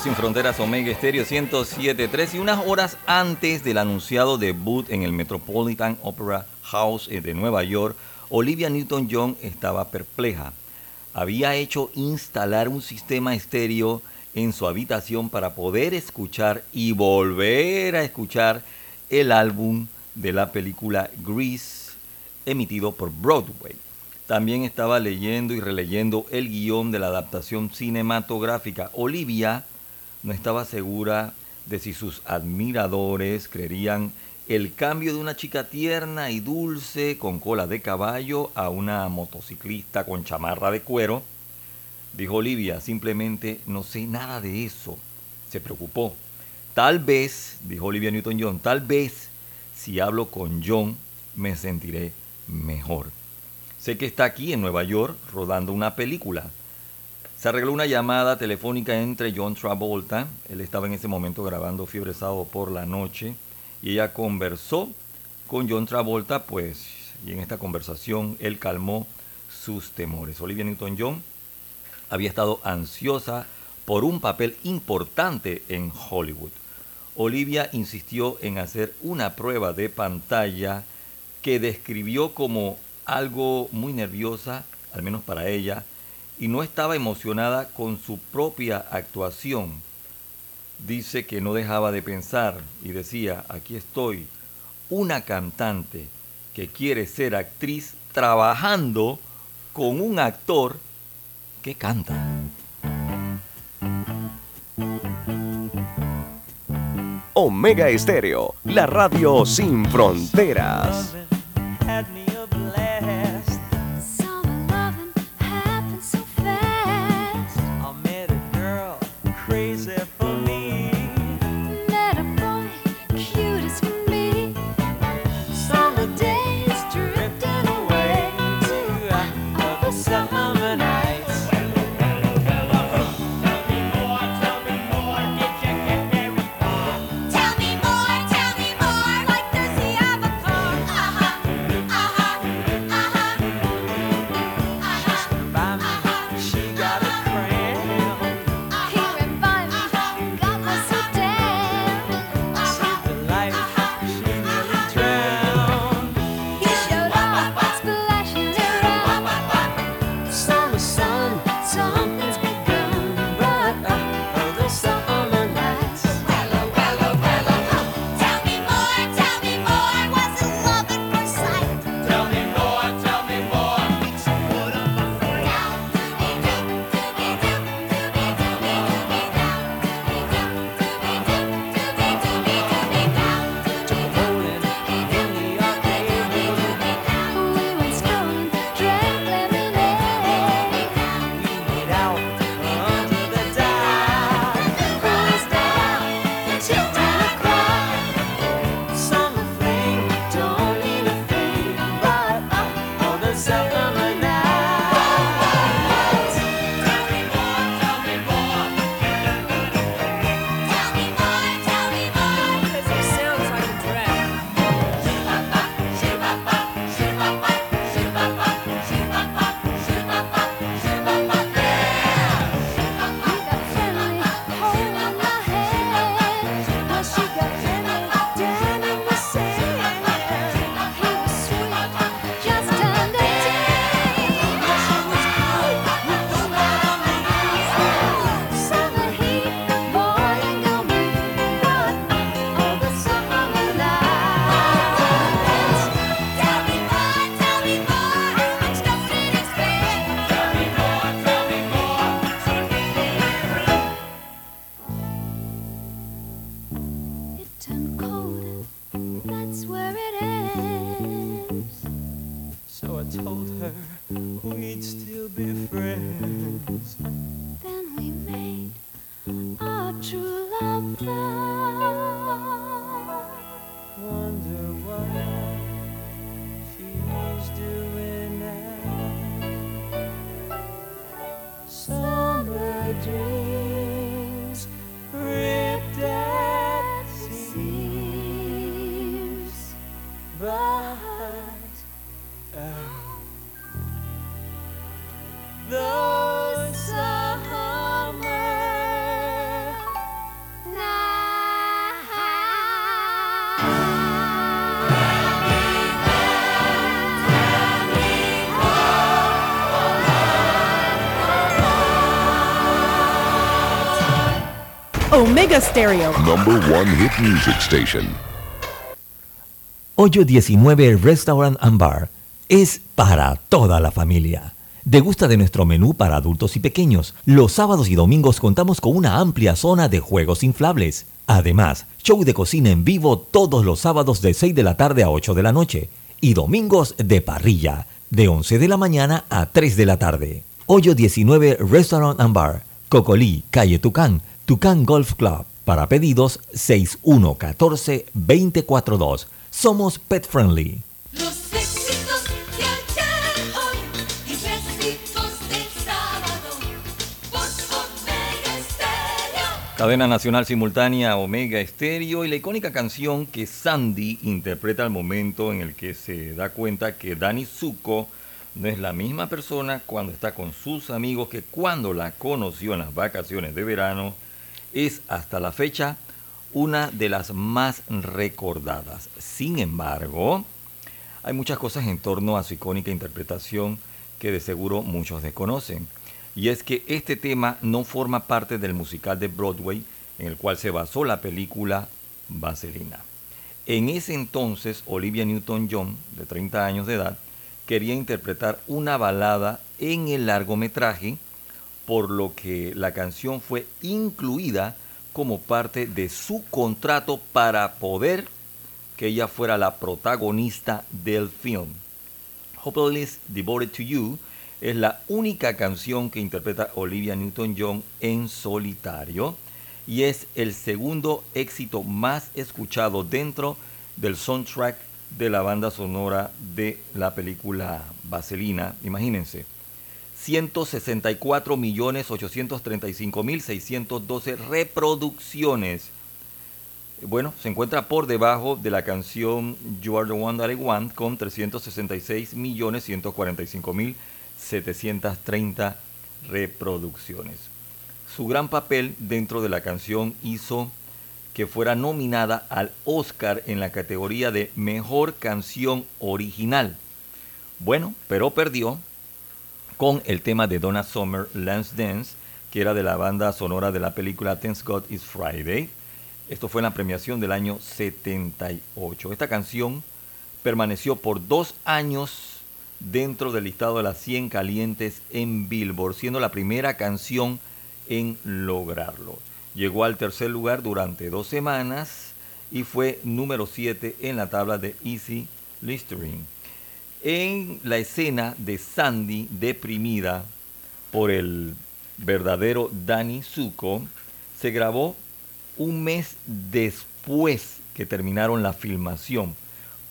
Speaker 1: Sin Fronteras Omega Estéreo 107.3 y unas horas antes del anunciado debut en el Metropolitan Opera House eh, de Nueva York, Olivia Newton-John estaba perpleja. Había hecho instalar un sistema estéreo en su habitación para poder escuchar y volver a escuchar el álbum de la película Grease emitido por Broadway. También estaba leyendo y releyendo el guion de la adaptación cinematográfica. Olivia no estaba segura de si sus admiradores creerían el cambio de una chica tierna y dulce con cola de caballo a una motociclista con chamarra de cuero. Dijo Olivia, simplemente no sé nada de eso. Se preocupó. Tal vez, dijo Olivia Newton-John, tal vez si hablo con John me sentiré mejor. Sé que está aquí en Nueva York rodando una película. Se arregló una llamada telefónica entre John Travolta, él estaba en ese momento grabando Fiebre Sábado por la noche, y ella conversó con John Travolta, pues, y en esta conversación él calmó sus temores. Olivia Newton-John había estado ansiosa por un papel importante en Hollywood. Olivia insistió en hacer una prueba de pantalla que describió como algo muy nerviosa, al menos para ella, y no estaba emocionada con su propia actuación. Dice que no dejaba de pensar y decía, aquí estoy, una cantante que quiere ser actriz trabajando con un actor que canta.
Speaker 7: Omega Estéreo, la radio sin fronteras. Omega Stereo.
Speaker 12: Number one hit music station.
Speaker 13: Hoyo 19 Restaurant and Bar es para toda la familia. Degusta de nuestro menú para adultos y pequeños. Los sábados y domingos contamos con una amplia zona de juegos inflables. Además, show de cocina en vivo todos los sábados de 6 de la tarde a 8 de la noche y domingos de parrilla de 11 de la mañana a 3 de la tarde. Hoyo 19 Restaurant and Bar, Cocolí, Calle Tucán, Tucán Golf Club. Para pedidos 6114-242. Somos pet friendly.
Speaker 14: Los éxitos de ayer, hoy y clásicos del sábado por Omega Stereo.
Speaker 1: Cadena Nacional Simultánea Omega Estéreo y la icónica canción que Sandy interpreta al momento en el que se da cuenta que Dani Zuko no es la misma persona cuando está con sus amigos que cuando la conoció en las vacaciones de verano, es hasta la fecha una de las más recordadas. Sin embargo, hay muchas cosas en torno a su icónica interpretación que de seguro muchos desconocen. Y es que este tema no forma parte del musical de Broadway en el cual se basó la película Vaselina. En ese entonces, Olivia Newton-John, de 30 años de edad, quería interpretar una balada en el largometraje, por lo que la canción fue incluida como parte de su contrato para poder que ella fuera la protagonista del film. Hopeless Devoted to You es la única canción que interpreta Olivia Newton-John en solitario y es el segundo éxito más escuchado dentro del soundtrack de la banda sonora de la película Vaselina. Imagínense, 164.835.612 reproducciones. Bueno, se encuentra por debajo de la canción You Are the One That I Want con 366.145.730 reproducciones. Su gran papel dentro de la canción hizo que fuera nominada al Oscar en la categoría de Mejor Canción Original. Bueno, pero perdió con el tema de Donna Summer, Lance Dance, que era de la banda sonora de la película Thanks God Is Friday. Esto fue en la premiación del año 78. Esta canción permaneció por dos años dentro del listado de las 100 calientes en Billboard, siendo la primera canción en lograrlo. Llegó al tercer lugar durante dos semanas y fue número 7 en la tabla de Easy Listening. En la escena de Sandy deprimida por el verdadero Danny Zuko, se grabó un mes después que terminaron la filmación,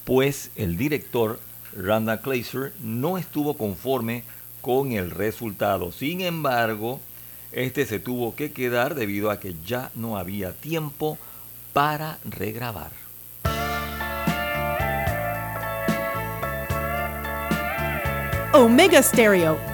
Speaker 1: pues el director Randall Kleiser no estuvo conforme con el resultado. Sin embargo, este se tuvo que quedar debido a que ya no había tiempo para regrabar.
Speaker 7: Omega Stereo.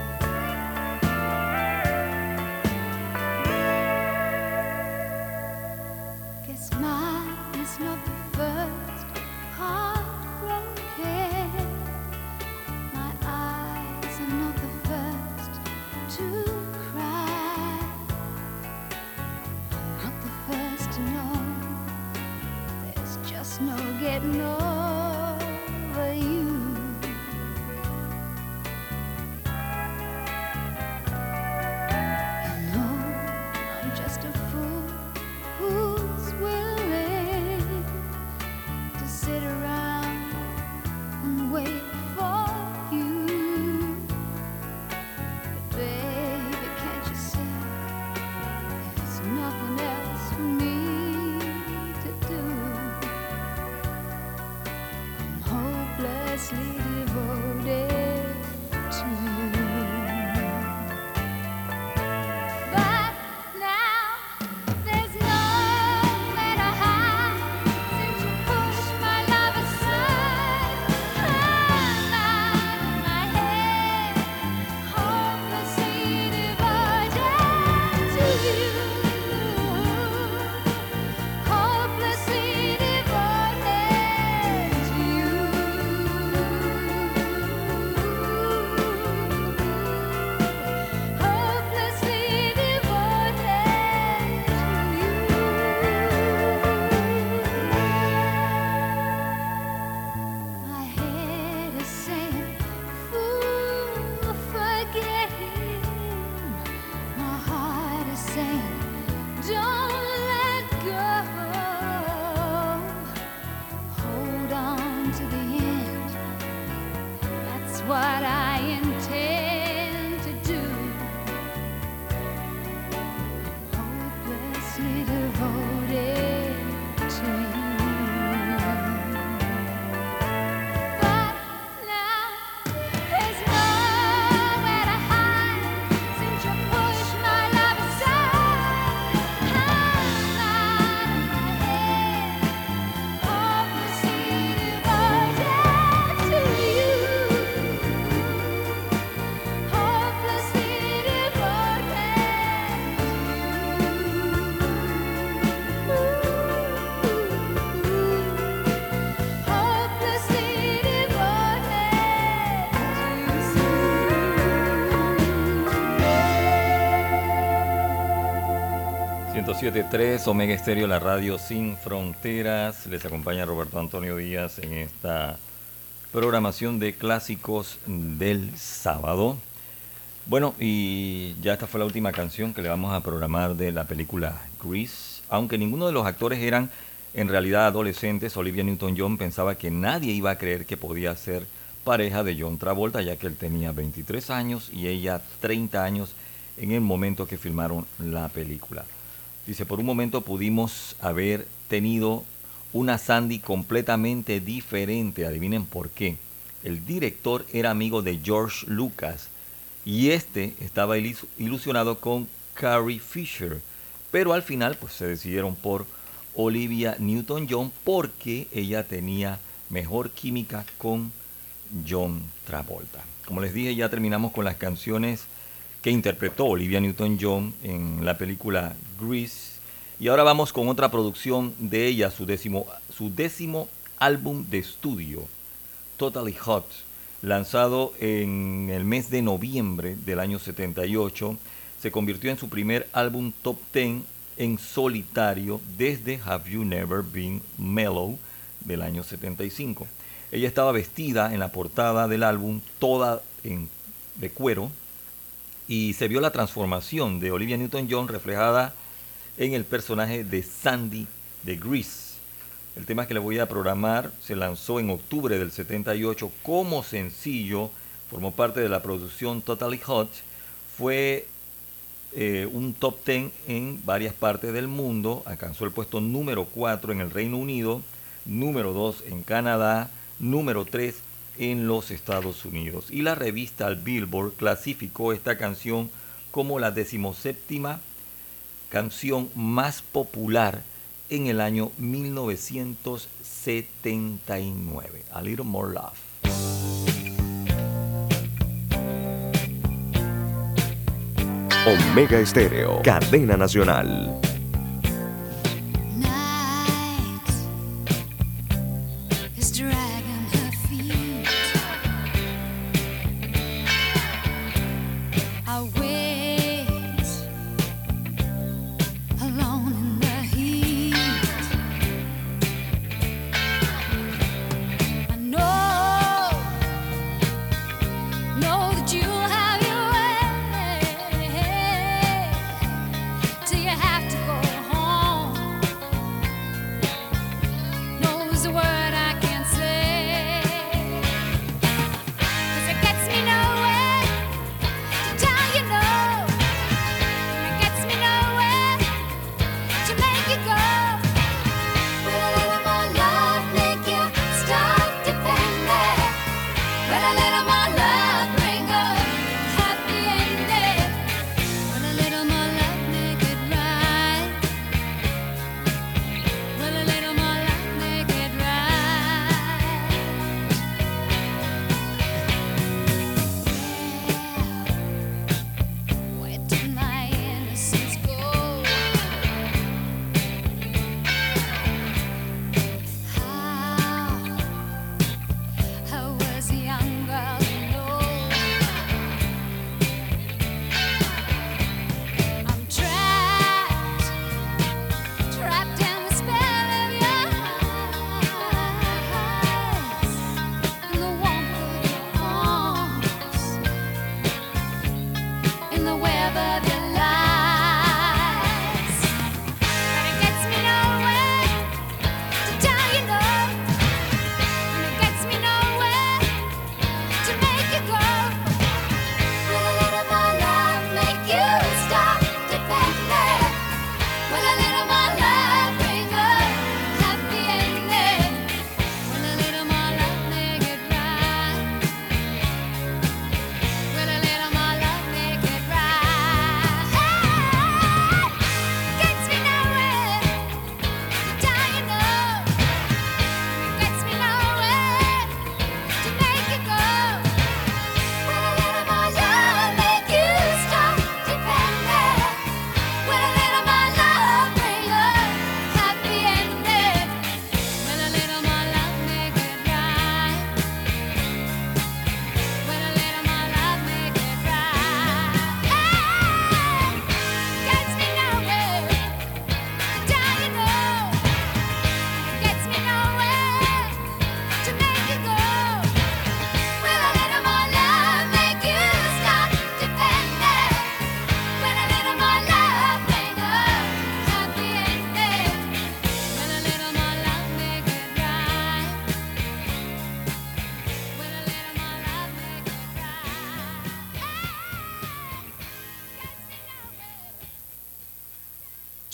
Speaker 1: 107.3 Omega Estéreo, la radio sin fronteras. Les acompaña Roberto Antonio Díaz en esta programación de clásicos del sábado. Bueno, y ya esta fue la última canción que le vamos a programar de la película Grease. Aunque ninguno de los actores eran en realidad adolescentes, Olivia Newton-John pensaba que nadie iba a creer que podía ser pareja de John Travolta, ya que él tenía 23 años y ella 30 años en el momento que filmaron la película. Dice, por un momento pudimos haber tenido una Sandy completamente diferente. Adivinen por qué. El director era amigo de George Lucas y este estaba ilusionado con Carrie Fisher. Pero al final pues se decidieron por Olivia Newton-John porque ella tenía mejor química con John Travolta. Como les dije, ya terminamos con las canciones que interpretó Olivia Newton-John en la película Grease. Y ahora vamos con otra producción de ella, su décimo, su décimo álbum de estudio, Totally Hot, lanzado en el mes de noviembre del año 78. Se convirtió en su primer álbum top 10 en solitario desde Have You Never Been Mellow del año 75. Ella estaba vestida en la portada del álbum toda de cuero y se vio la transformación de Olivia Newton-John reflejada en el personaje de Sandy de Grease. El tema que le voy a programar se lanzó en octubre del 78 como sencillo, formó parte de la producción Totally Hot, fue eh, un top 10 en varias partes del mundo, alcanzó el puesto número 4 en el Reino Unido, número 2 en Canadá, número 3 en los Estados Unidos. Y la revista Billboard clasificó esta canción como la decimoséptima canción más popular en el año 1979. A Little More Love.
Speaker 7: Omega Estéreo, cadena nacional.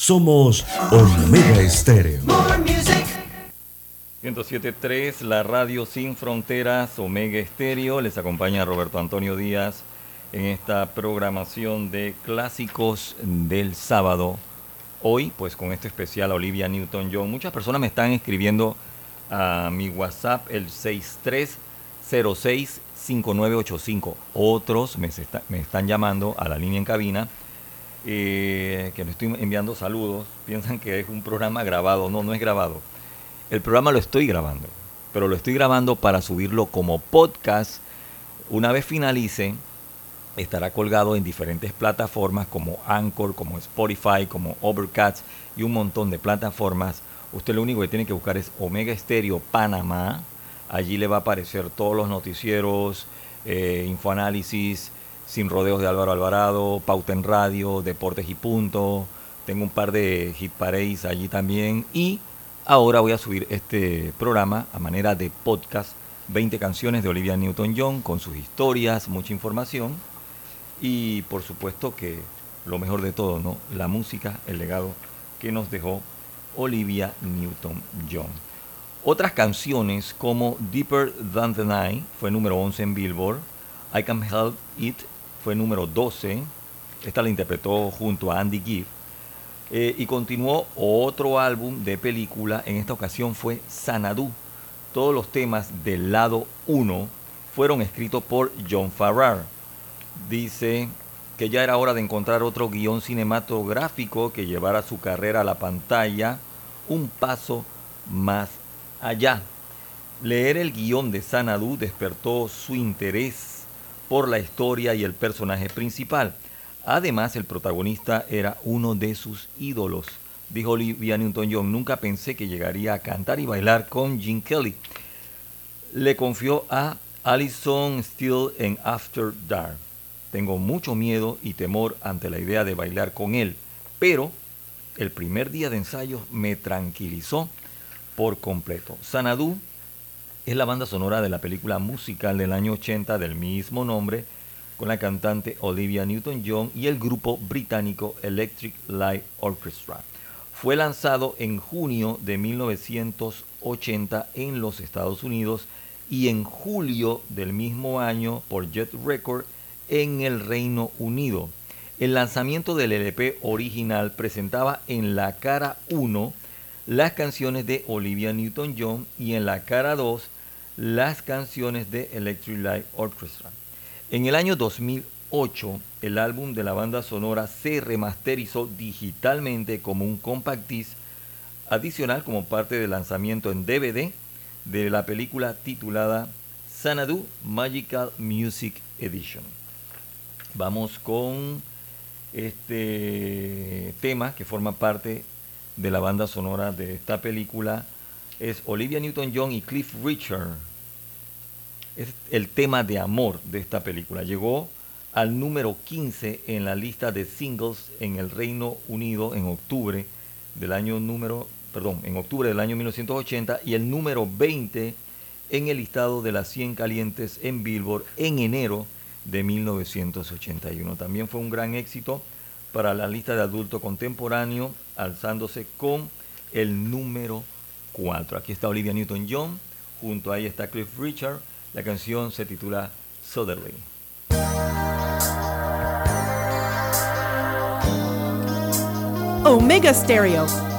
Speaker 6: Somos Omega Estéreo.
Speaker 1: 107.3, la radio sin fronteras, Omega Estéreo. Les acompaña Roberto Antonio Díaz en esta programación de clásicos del sábado. Hoy, pues con este especial a Olivia Newton-John. Muchas personas me están escribiendo a mi WhatsApp, el 6306-5985. Otros me, se está- me están llamando a la línea en cabina, eh, que me estoy enviando saludos. Piensan que es un programa grabado. No, no es grabado. El programa lo estoy grabando, pero lo estoy grabando para subirlo como podcast. Una vez finalice, estará colgado en diferentes plataformas como Anchor, como Spotify, como Overcast y un montón de plataformas. Usted lo único que tiene que buscar es Omega Estéreo Panamá. Allí le va a aparecer todos los noticieros, eh, infoanálisis, sin rodeos de Álvaro Alvarado, Pauta en Radio, Deportes y Punto. Tengo un par de hit parades allí también. Y ahora voy a subir este programa a manera de podcast. 20 canciones de Olivia Newton-John con sus historias, mucha información. Y por supuesto que lo mejor de todo, ¿no? La música, el legado que nos dejó Olivia Newton-John. Otras canciones como Deeper Than the Night fue número 11 en Billboard. I Can Help It fue número 12. Esta la interpretó junto a Andy Gibb. Eh, y continuó otro álbum de película. En esta ocasión fue Sanadu. Todos los temas del lado 1 fueron escritos por John Farrar. Dice que ya era hora de encontrar otro guion cinematográfico que llevara su carrera a la pantalla un paso más allá. Leer el guion de Sanadu despertó su interés por la historia y el personaje principal. Además, el protagonista era uno de sus ídolos. Dijo Olivia Newton-John, nunca pensé que llegaría a cantar y bailar con Gene Kelly. Le confió a Alison Steele en After Dark. Tengo mucho miedo y temor ante la idea de bailar con él, pero el primer día de ensayos me tranquilizó por completo. Sanadu es la banda sonora de la película musical del año 80 del mismo nombre, con la cantante Olivia Newton-John y el grupo británico Electric Light Orchestra. Fue lanzado en junio de 1980 en los Estados Unidos y en julio del mismo año por Jet Record en el Reino Unido. El lanzamiento del LP original presentaba en la cara 1 las canciones de Olivia Newton-John y en la cara 2 las canciones de Electric Light Orchestra. En el año 2008, el álbum de la banda sonora se remasterizó digitalmente como un compact disc adicional como parte del lanzamiento en DVD de la película titulada Sanadu Magical Music Edition. Vamos con este tema que forma parte de la banda sonora de esta película. Es Olivia Newton-John y Cliff Richard. Es el tema de amor de esta película. Llegó al número 15 en la lista de singles en el Reino Unido en octubre del año número, perdón, en octubre del año 1980 y el número 20 en el listado de las 100 calientes en Billboard en enero de 1981. También fue un gran éxito para la lista de adulto contemporáneo, alzándose con el número 4. Aquí está Olivia Newton-John, junto a ella está Cliff Richard. La canción se titula Southerly.
Speaker 2: Omega Stereo.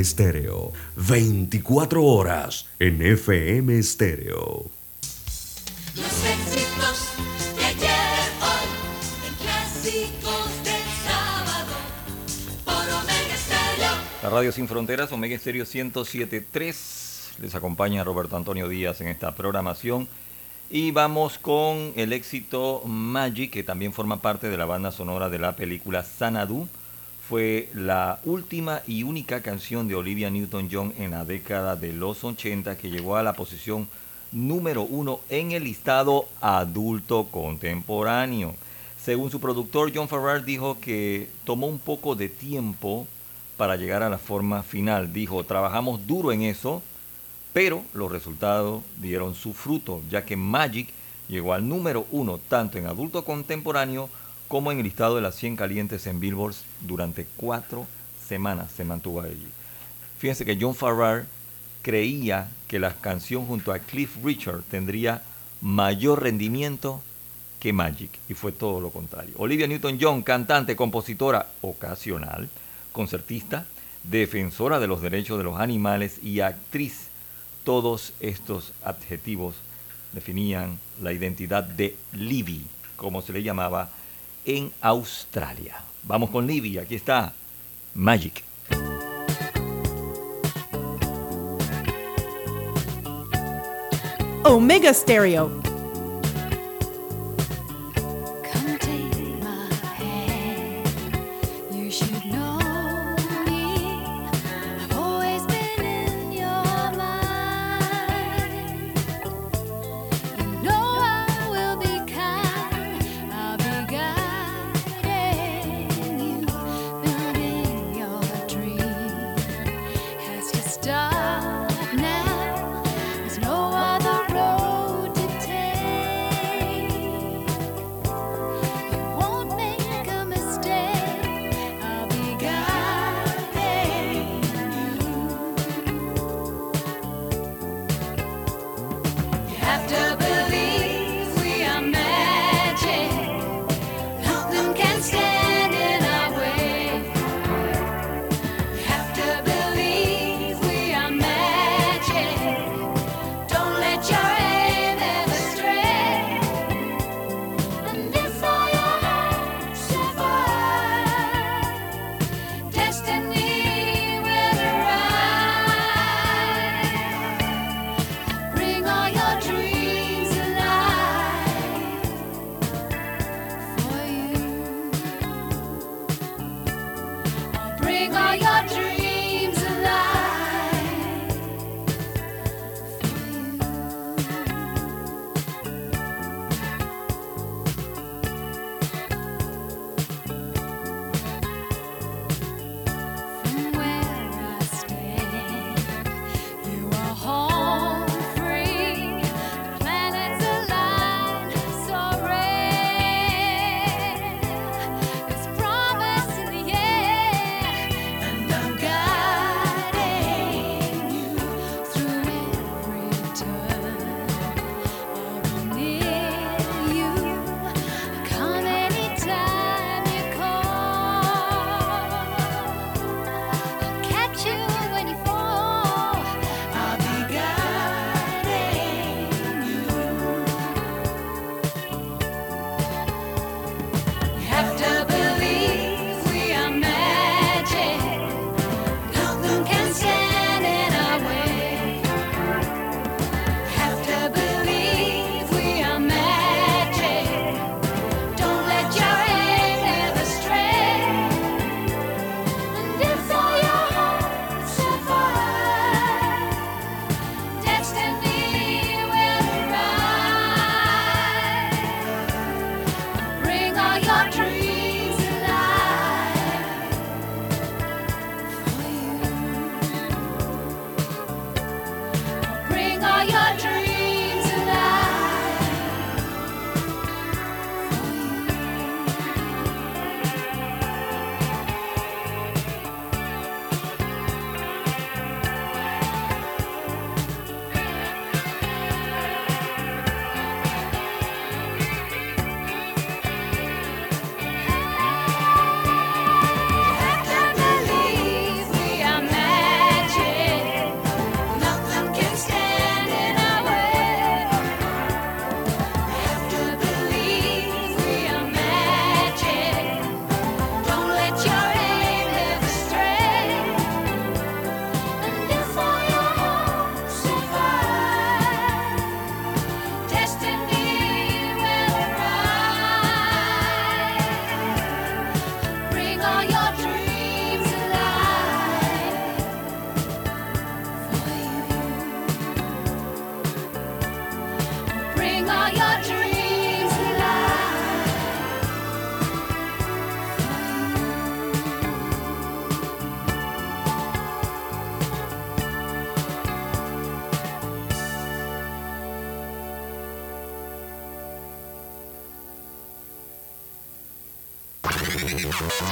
Speaker 6: Estéreo, 24 horas en FM Estéreo.
Speaker 10: Los éxitos de ayer, hoy, en clásicos del sábado, por Omega Estéreo.
Speaker 1: La Radio Sin Fronteras, Omega Estéreo 107.3. Les acompaña Roberto Antonio Díaz en esta programación. Y vamos con el éxito Magic, que también forma parte de la banda sonora de la película Sanadu. Fue la última y única canción de Olivia Newton-John en la década de los 80 que llegó a la posición número uno en el listado adulto contemporáneo. Según su productor, John Farrar dijo que tomó un poco de tiempo para llegar a la forma final. Dijo, trabajamos duro en eso, pero los resultados dieron su fruto, ya que Magic llegó al número uno tanto en adulto contemporáneo como en el listado de las 100 calientes en Billboard durante cuatro semanas se mantuvo allí. Fíjense que John Farrar creía que la canción junto a Cliff Richard tendría mayor rendimiento que Magic, y fue todo lo contrario. Olivia Newton-John, cantante, compositora ocasional, concertista, defensora de los derechos de los animales y actriz. Todos estos adjetivos definían la identidad de Livy, como se le llamaba en Australia. Vamos con Livy, aquí está Magic.
Speaker 7: Omega Stereo.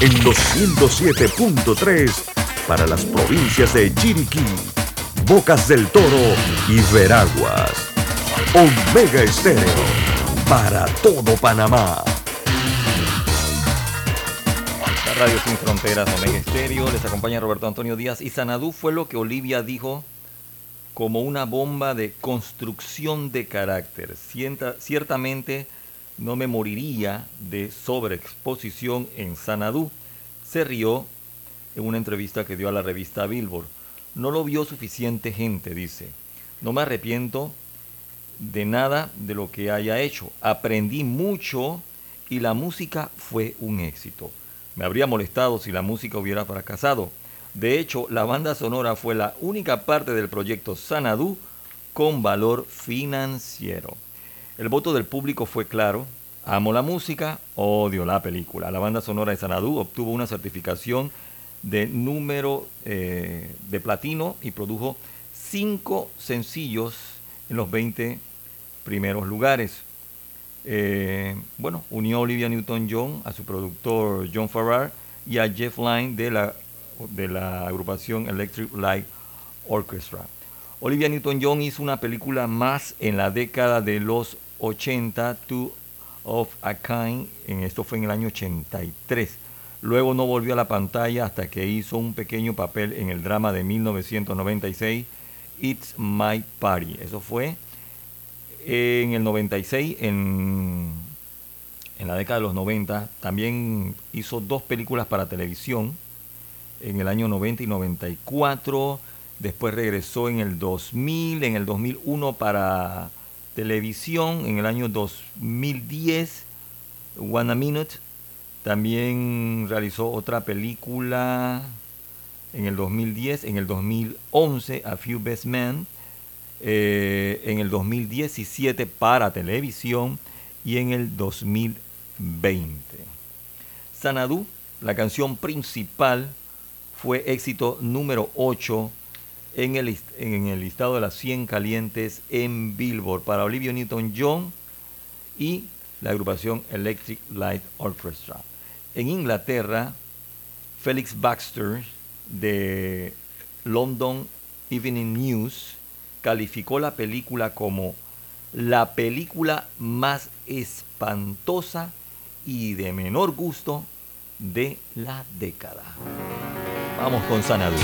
Speaker 6: en los 107.3 para las provincias de Chiriquí, Bocas del Toro y Veraguas. Omega Estéreo para todo Panamá.
Speaker 1: Radio Sin Fronteras, Omega Estéreo, les acompaña Roberto Antonio Díaz. Y Sanadú fue lo que Olivia dijo como una bomba de construcción de carácter. Ciertamente no me moriría de sobreexposición en Sanadú. Se rió en una entrevista que dio a la revista Billboard. No lo vio suficiente gente, dice. No me arrepiento de nada de lo que haya hecho. Aprendí mucho y la música fue un éxito. Me habría molestado si la música hubiera fracasado. De hecho, la banda sonora fue la única parte del proyecto Sanadú con valor financiero. El voto del público fue claro. Amo la música, odio la película. La banda sonora de Sanadú obtuvo una certificación de número eh, de platino y produjo cinco sencillos en los 20 primeros lugares. Eh, bueno, unió a Olivia Newton-John, a su productor John Farrar y a Jeff Lynne de la, de la agrupación Electric Light Orchestra. Olivia Newton-John hizo una película más en la década de los 80, Two of a Kind, en esto fue en el año 83. Luego no volvió a la pantalla hasta que hizo un pequeño papel en el drama de 1996, It's My Party. Eso fue en el 96, en, en la década de los 90. También hizo dos películas para televisión en el año 90 y 94. Después regresó en el 2000, en el 2001 para televisión, en el año 2010, One a Minute. También realizó otra película en el 2010, en el 2011, A Few Best Men, eh, en el 2017 para televisión y en el 2020. Sanadú, la canción principal, fue éxito número 8 en el, en el listado de las 100 calientes en Billboard para Olivia Newton-John y la agrupación Electric Light Orchestra. En Inglaterra, Felix Baxter de London Evening News calificó la película como la película más espantosa y de menor gusto de la década. Vamos con Sanadú.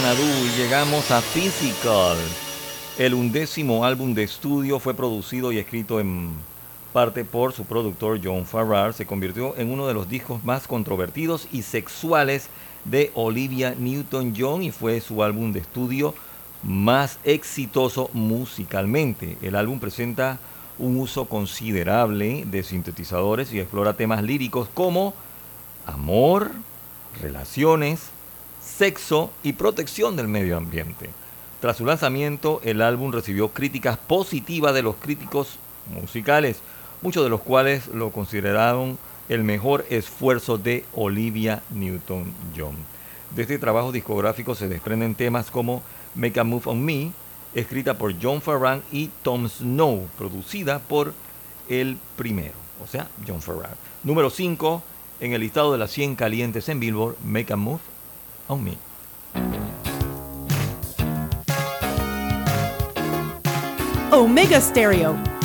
Speaker 1: Y llegamos a Physical. El undécimo álbum de estudio fue producido y escrito en parte por su productor John Farrar. Se convirtió en uno de los discos más controvertidos y sexuales de Olivia Newton-John y fue su álbum de estudio más exitoso musicalmente. El álbum presenta un uso considerable de sintetizadores y explora temas líricos como amor, relaciones, sexo y protección del medio ambiente. Tras su lanzamiento, el álbum recibió críticas positivas de los críticos musicales, muchos de los cuales lo consideraron el mejor esfuerzo de Olivia Newton-John. De este trabajo discográfico se desprenden temas como Make a Move on Me, escrita por John Farrar y Tom Snow, producida por el primero, o sea, John Farrar. Número 5 en el listado de las 100 calientes en Billboard, Make a Move on Me.
Speaker 7: Omega Stereo.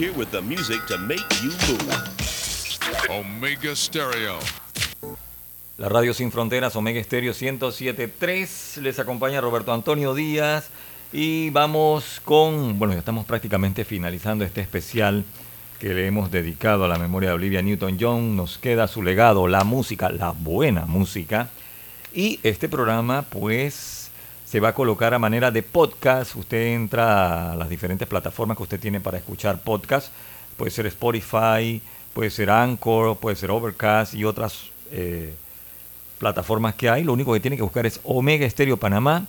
Speaker 15: Here with the music to make you move.
Speaker 12: Omega Stereo.
Speaker 1: La radio sin fronteras, Omega Estéreo 107.3. Les acompaña Roberto Antonio Díaz. Y vamos con, bueno, ya estamos prácticamente finalizando este especial que le hemos dedicado a la memoria de Olivia Newton-John. Nos queda su legado, la música, la buena música. Y este programa, pues, se va a colocar a manera de podcast. Usted entra a las diferentes plataformas que usted tiene para escuchar podcast. Puede ser Spotify, puede ser Anchor, puede ser Overcast y otras eh, plataformas que hay. Lo único que tiene que buscar es Omega Estéreo Panamá.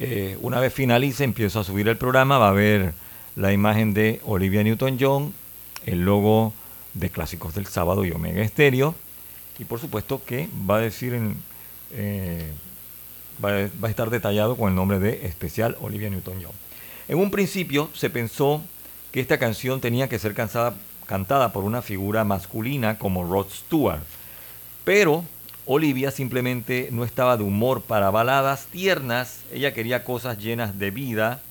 Speaker 1: Eh, una vez finalice, empiezo a subir el programa. Va a ver la imagen de Olivia Newton-John, el logo de Clásicos del Sábado y Omega Estéreo. Y por supuesto que va a decir en, eh, va, a- estar detallado con el nombre de especial Olivia Newton-John. En un principio se pensó que esta canción tenía que ser cansada- cantada por una figura masculina como Rod Stewart. Pero Olivia simplemente no estaba de humor para baladas tiernas, ella quería cosas llenas de vida,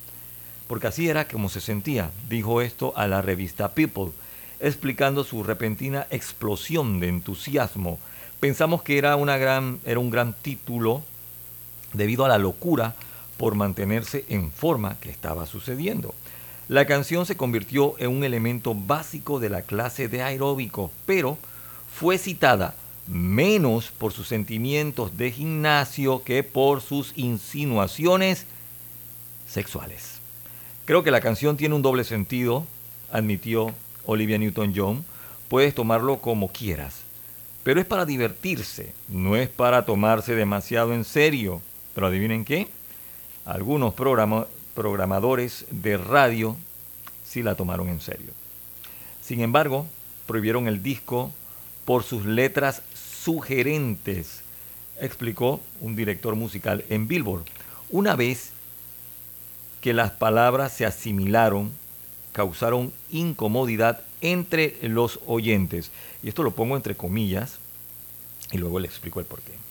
Speaker 1: porque así era como se sentía. Dijo esto a la revista People, explicando su repentina explosión de entusiasmo. Pensamos que era, una era un gran título debido a la locura por mantenerse en forma que estaba sucediendo. La canción se convirtió en un elemento básico de la clase de aeróbico, pero fue citada menos por sus sentimientos de gimnasio que por sus insinuaciones sexuales. Creo que la canción tiene un doble sentido, admitió Olivia Newton-John. Puedes tomarlo como quieras, pero es para divertirse, no es para tomarse demasiado en serio. Pero adivinen qué, algunos programa- programadores de radio sí la tomaron en serio. Sin embargo, prohibieron el disco por sus letras sugerentes, explicó un director musical en Billboard. Una vez que las palabras se asimilaron, causaron incomodidad entre los oyentes. Y esto lo pongo entre comillas y luego le explico el porqué.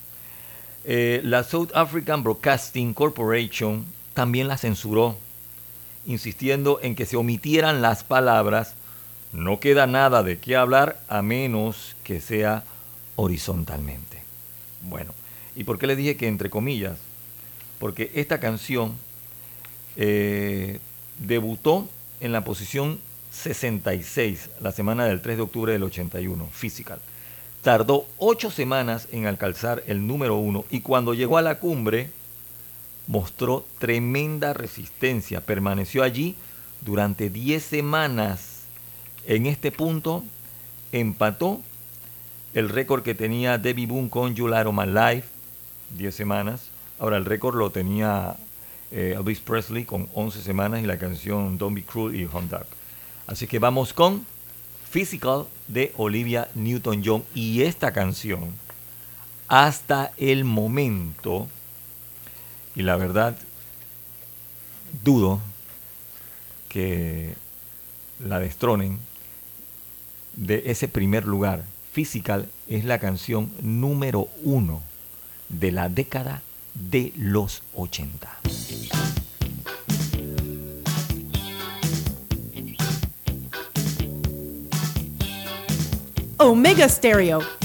Speaker 1: Eh, la South African Broadcasting Corporation también la censuró, insistiendo en que se omitieran las palabras no queda nada de qué hablar a menos que sea horizontalmente. Bueno, ¿y por qué le dije que entre comillas? Porque esta canción eh, debutó en la posición 66 la semana del 3 de octubre del 81, Physical. Tardó ocho semanas en alcanzar el número uno y cuando llegó a la cumbre mostró tremenda resistencia. Permaneció allí durante 10 semanas. En este punto empató el récord que tenía Debbie Boone con You My Life, 10 semanas. Ahora el récord lo tenía eh, Elvis Presley con 11 semanas y la canción Don't Be Cruel y Home Dark. Así que vamos con Physical de Olivia Newton-John y esta canción hasta el momento y la verdad dudo que la destronen de ese primer lugar. Physical es la canción número uno de la década de los 80.
Speaker 7: Omega Stereo.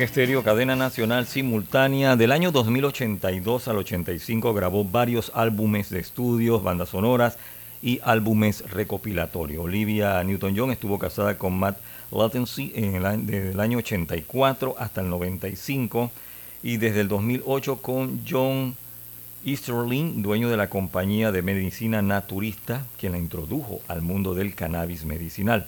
Speaker 1: Omega Estéreo, cadena nacional simultánea. Del año 2082 al 85 grabó varios álbumes de estudios, bandas sonoras y álbumes recopilatorios. Olivia Newton-John estuvo casada con Matt Latency desde el año 84 hasta el 95 y desde el 2008 con John Easterling, dueño de la compañía de medicina naturista, quien la introdujo al mundo del cannabis medicinal.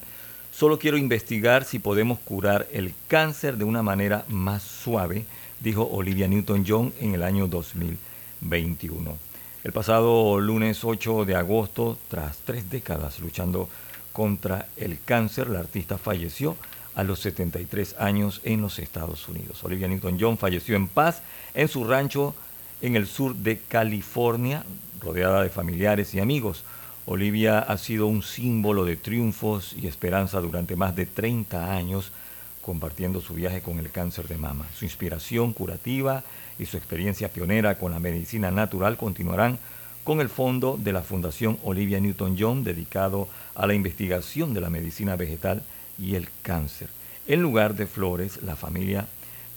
Speaker 1: Solo quiero investigar si podemos curar el cáncer de una manera más suave, dijo Olivia Newton-John en el año 2021. El pasado lunes 8 de agosto, tras tres décadas luchando contra el cáncer, la artista falleció a los 73 años en los Estados Unidos. Olivia Newton-John falleció en paz en su rancho en el sur de California, rodeada de familiares y amigos. Olivia ha sido un símbolo de triunfos y esperanza durante más de 30 años, compartiendo su viaje con el cáncer de mama. Su inspiración curativa y su experiencia pionera con la medicina natural continuarán con el fondo de la Fundación Olivia Newton-John, dedicado a la investigación de la medicina vegetal y el cáncer. En lugar de flores, la familia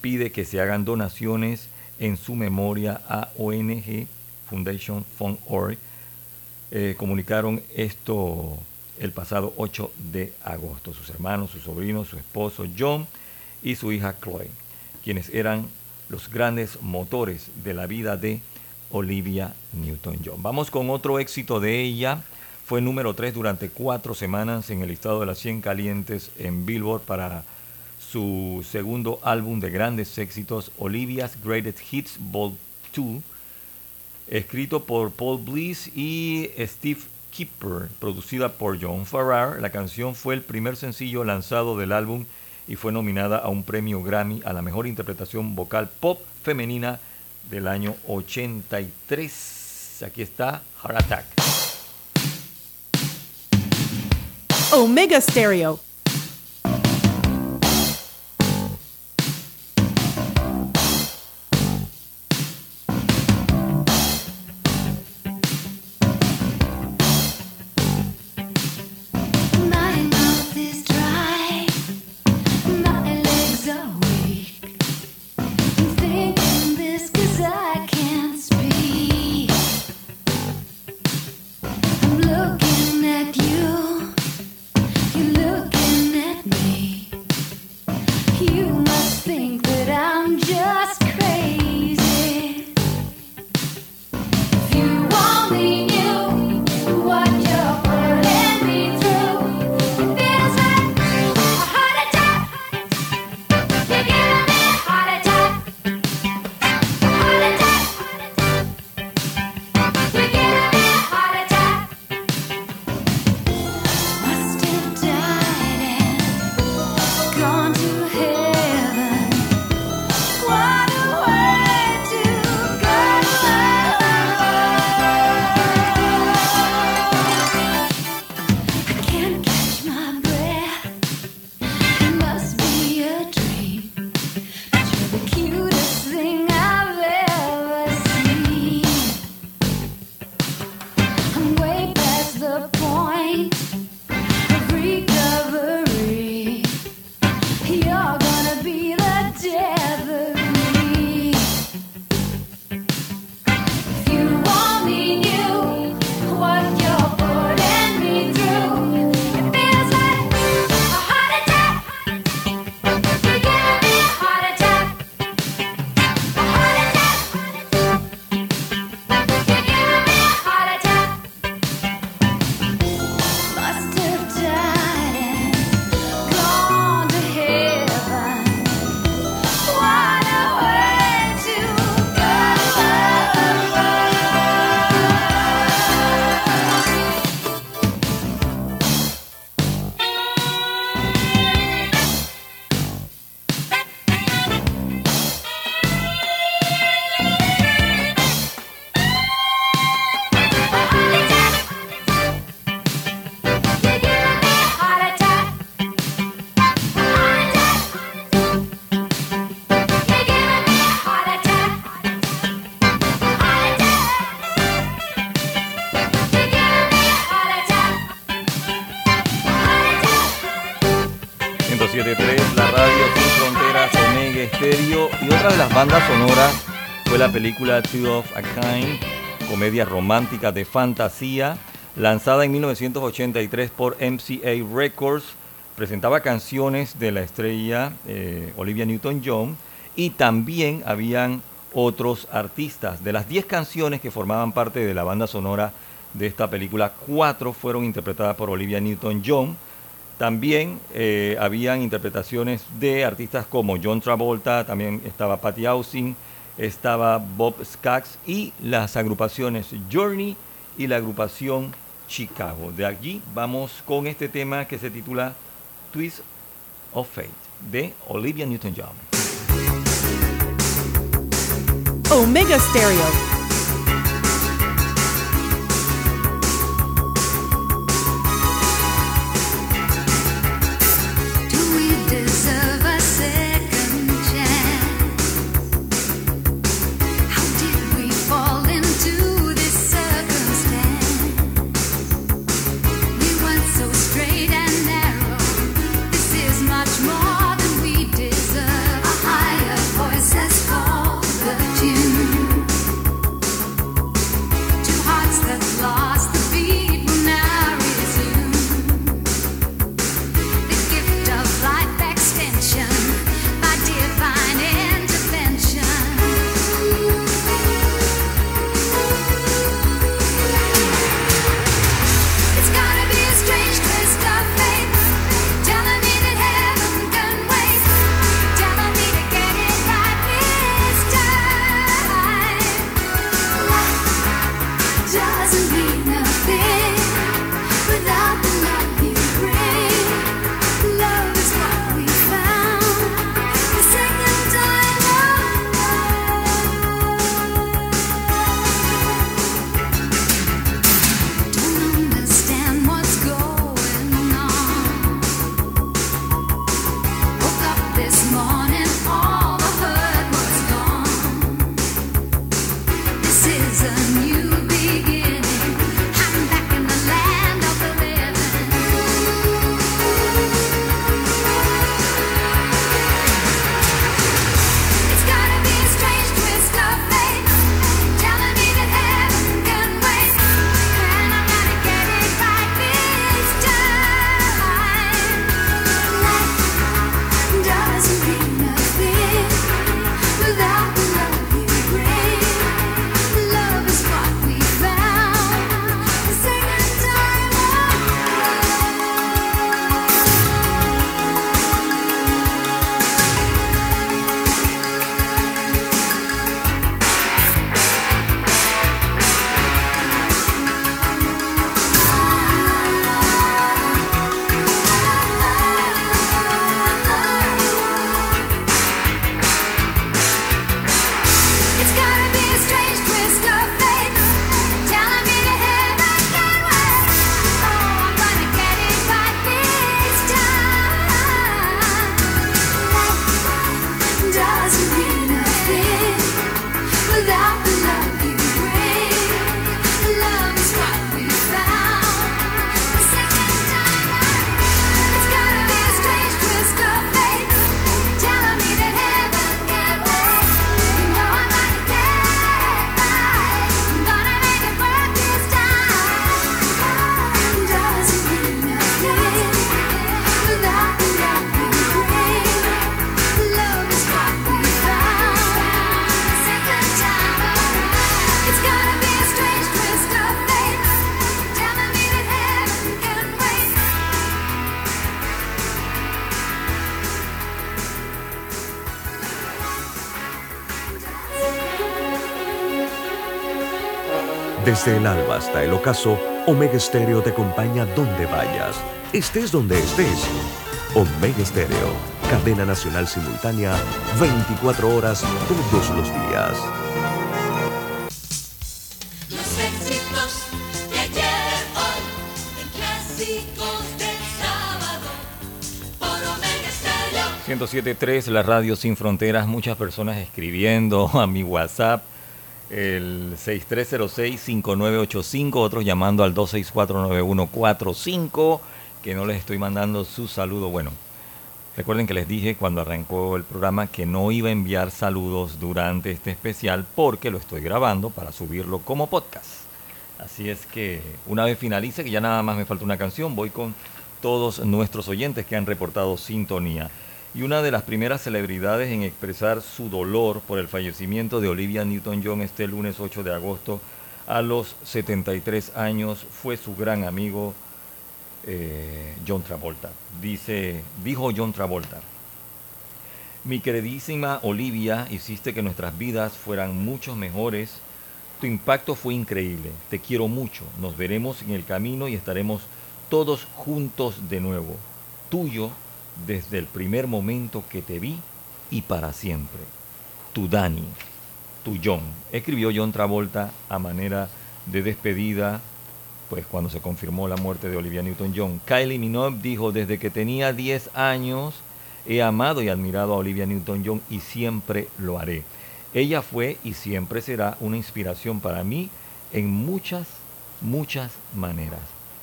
Speaker 1: pide que se hagan donaciones en su memoria a ONG Foundation Fund Org. Eh, comunicaron esto el pasado 8 de agosto. Sus hermanos, su sobrino, su esposo John y su hija Chloe, quienes eran los grandes motores de la vida de Olivia Newton-John. Vamos con otro éxito de ella. Fue número 3 durante cuatro semanas en el listado de las 100 calientes en Billboard para su segundo álbum de grandes éxitos, Olivia's Greatest Hits Vol. 2, escrito por Paul Bliss y Steve Kipper, producida por John Farrar. La canción fue el primer sencillo lanzado del álbum y fue nominada a un premio Grammy a la mejor interpretación vocal pop femenina del año 83. Aquí está Heart Attack.
Speaker 7: Omega Stereo.
Speaker 1: película Two of a Kind, comedia romántica de fantasía, lanzada en 1983 por MCA Records, presentaba canciones de la estrella eh, Olivia Newton-John y también habían otros artistas. De las 10 canciones que formaban parte de la banda sonora de esta película, cuatro fueron interpretadas por Olivia Newton-John. También eh, habían interpretaciones de artistas como John Travolta, también estaba Patty Austin, estaba Bob Skaggs y las agrupaciones Journey y la agrupación Chicago. De allí vamos con este tema que se titula Twist of Fate de Olivia Newton-John.
Speaker 7: Omega Stereo
Speaker 6: Desde el alba hasta el ocaso, Omega Stereo te acompaña donde vayas, estés donde estés. Omega Stereo, cadena nacional simultánea, 24 horas todos los días.
Speaker 3: Los éxitos de ayer, hoy, clásicos del sábado, por Omega Stereo.
Speaker 1: 107.3, la radio sin fronteras, muchas personas escribiendo a mi WhatsApp el 6306-5985, otros llamando al 2649145, que no les estoy mandando su saludo. Bueno, recuerden que les dije cuando arrancó el programa que no iba a enviar saludos durante este especial porque lo estoy grabando para subirlo como podcast. Así es que una vez finalice, que ya nada más me falta una canción, voy con todos nuestros oyentes que han reportado sintonía. Y una de las primeras celebridades en expresar su dolor por el fallecimiento de Olivia Newton-John este lunes 8 de agosto a los 73 años fue su gran amigo eh, John Travolta. Dice, dijo John Travolta, mi queridísima Olivia, hiciste que nuestras vidas fueran mucho mejores. Tu impacto fue increíble. Te quiero mucho. Nos veremos en el camino y estaremos todos juntos de nuevo. Tuyo desde el primer momento que te vi y para siempre. Tu Dani, tu John. Escribió John Travolta a manera de despedida, pues cuando se confirmó la muerte de Olivia Newton-John. Kylie Minogue dijo, desde que tenía 10 años he amado y admirado a Olivia Newton-John y siempre lo haré. Ella fue y siempre será una inspiración para mí en muchas, muchas maneras.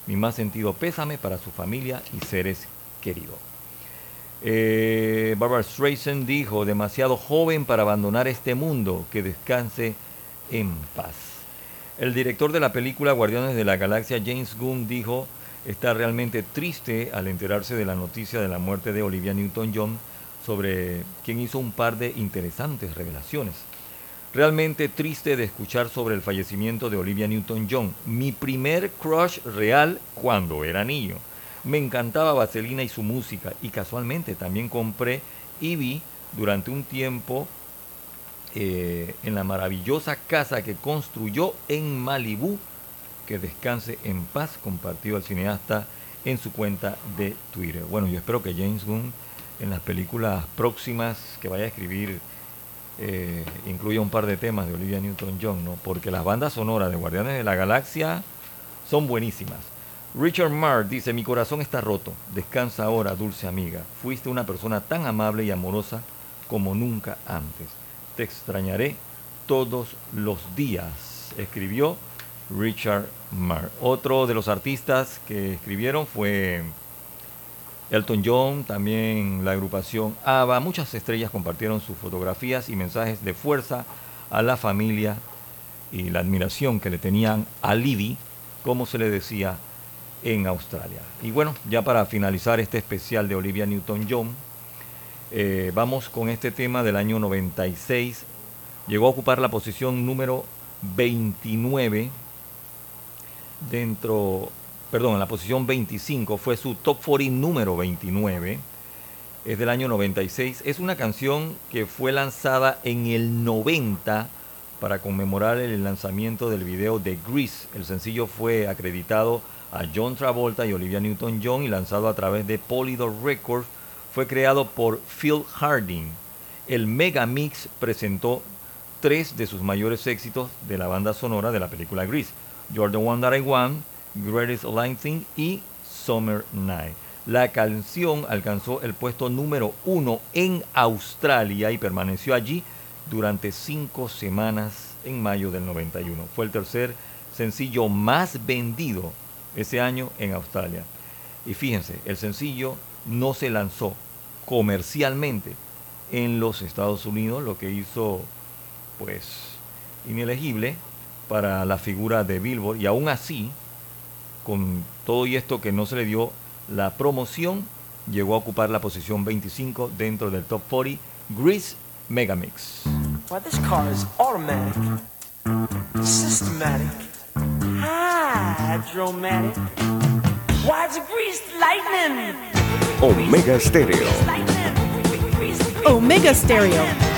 Speaker 1: Mi más sentido pésame para su familia y seres queridos. Eh, Barbara Streisand dijo, demasiado joven para abandonar este mundo, que descanse en paz. El director de la película Guardianes de la Galaxia, James Gunn, dijo, está realmente triste al enterarse de la noticia de la muerte de Olivia Newton-John, sobre quien hizo un par de interesantes revelaciones. Realmente triste de escuchar sobre el fallecimiento de Olivia Newton-John, mi primer crush real cuando era niño. Me encantaba Vaselina y su música y casualmente también compré y vi durante un tiempo eh, en la maravillosa casa que construyó en Malibú. Que descanse en paz, compartió el cineasta en su cuenta de Twitter. Bueno, yo espero que James Gunn en las películas próximas que vaya a escribir eh, incluya un par de temas de Olivia Newton-John, ¿no? porque las bandas sonoras de Guardianes de la Galaxia son buenísimas. Richard Marr dice, mi corazón está roto, descansa ahora, dulce amiga. Fuiste una persona tan amable y amorosa como nunca antes. Te extrañaré todos los días, escribió Richard Marr. Otro de los artistas que escribieron fue Elton John, también la agrupación ABBA. Muchas estrellas compartieron sus fotografías y mensajes de fuerza a la familia y la admiración que le tenían a Livy, como se le decía en Australia. Y bueno, ya para finalizar este especial de Olivia Newton-John, eh, vamos con este tema del año 96. Llegó a ocupar la posición número 29 dentro, perdón, en la posición 25 fue su top 40 número 29. Es del año 96. Es una canción que fue lanzada en el 90 para conmemorar el lanzamiento del video de Grease. El sencillo fue acreditado a John Travolta y Olivia Newton-John y lanzado a través de Polydor Records. Fue creado por Phil Harding. El Mega Mix presentó tres de sus mayores éxitos de la banda sonora de la película Grease. You're the One That I Want, Greatest Line Thing y Summer Night. La canción alcanzó el puesto número uno en Australia y permaneció allí durante cinco semanas en mayo del 91. Fue el tercer sencillo más vendido ese año en Australia. Y fíjense, el sencillo no se lanzó comercialmente en los Estados Unidos, lo que hizo pues inelegible para la figura de Billboard y aún así, con todo y esto que no se le dio la promoción, llegó a ocupar la posición 25 dentro del top 40 Grease Megamix.
Speaker 16: Why, this car is automatic, systematic, hydromatic. Why, it's a greased lightning.
Speaker 6: Omega Stereo.
Speaker 7: Omega Stereo.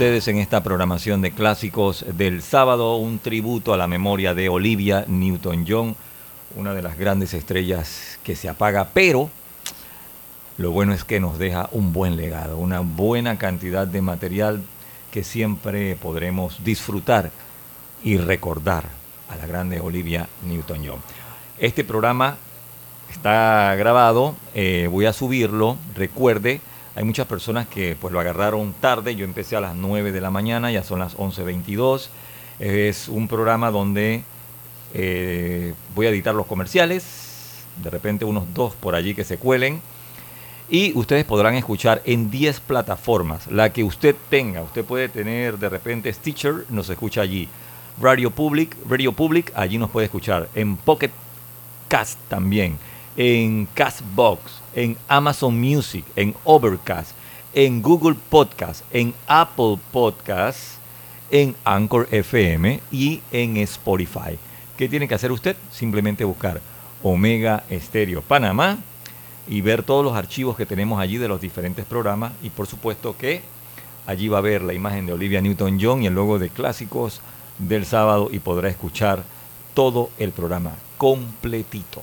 Speaker 1: Ustedes en esta programación de clásicos del sábado, un tributo a la memoria de Olivia Newton-John, una de las grandes estrellas que se apaga, pero lo bueno es que nos deja un buen legado, una buena cantidad de material que siempre podremos disfrutar y recordar a la grande Olivia Newton-John. Este programa está grabado, eh, voy a subirlo, recuerde, hay muchas personas que pues lo agarraron tarde, yo empecé a las 9 de la mañana, ya son las 11.22, es un programa donde eh, voy a editar los comerciales, de repente unos dos por allí que se cuelen, y ustedes podrán escuchar en 10 plataformas, la que usted tenga, usted puede tener de repente Stitcher, nos escucha allí, Radio Public, Radio Public, allí nos puede escuchar, en Pocket Cast también, en Castbox, en Amazon Music, en Overcast, en Google Podcast, en Apple Podcast, en Anchor FM y en Spotify. ¿Qué tiene que hacer usted? Simplemente buscar Omega Estéreo Panamá y ver todos los archivos que tenemos allí de los diferentes programas y por supuesto que allí va a ver la imagen de Olivia Newton-John y el logo de clásicos del sábado y podrá escuchar todo el programa completito.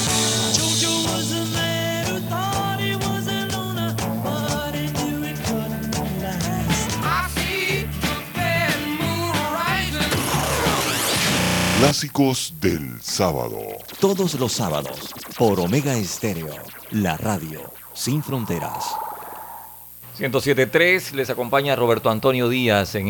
Speaker 17: Clásicos del sábado.
Speaker 11: Todos los sábados, por Omega Estéreo, la radio sin fronteras.
Speaker 1: 107.3 les acompaña Roberto Antonio Díaz en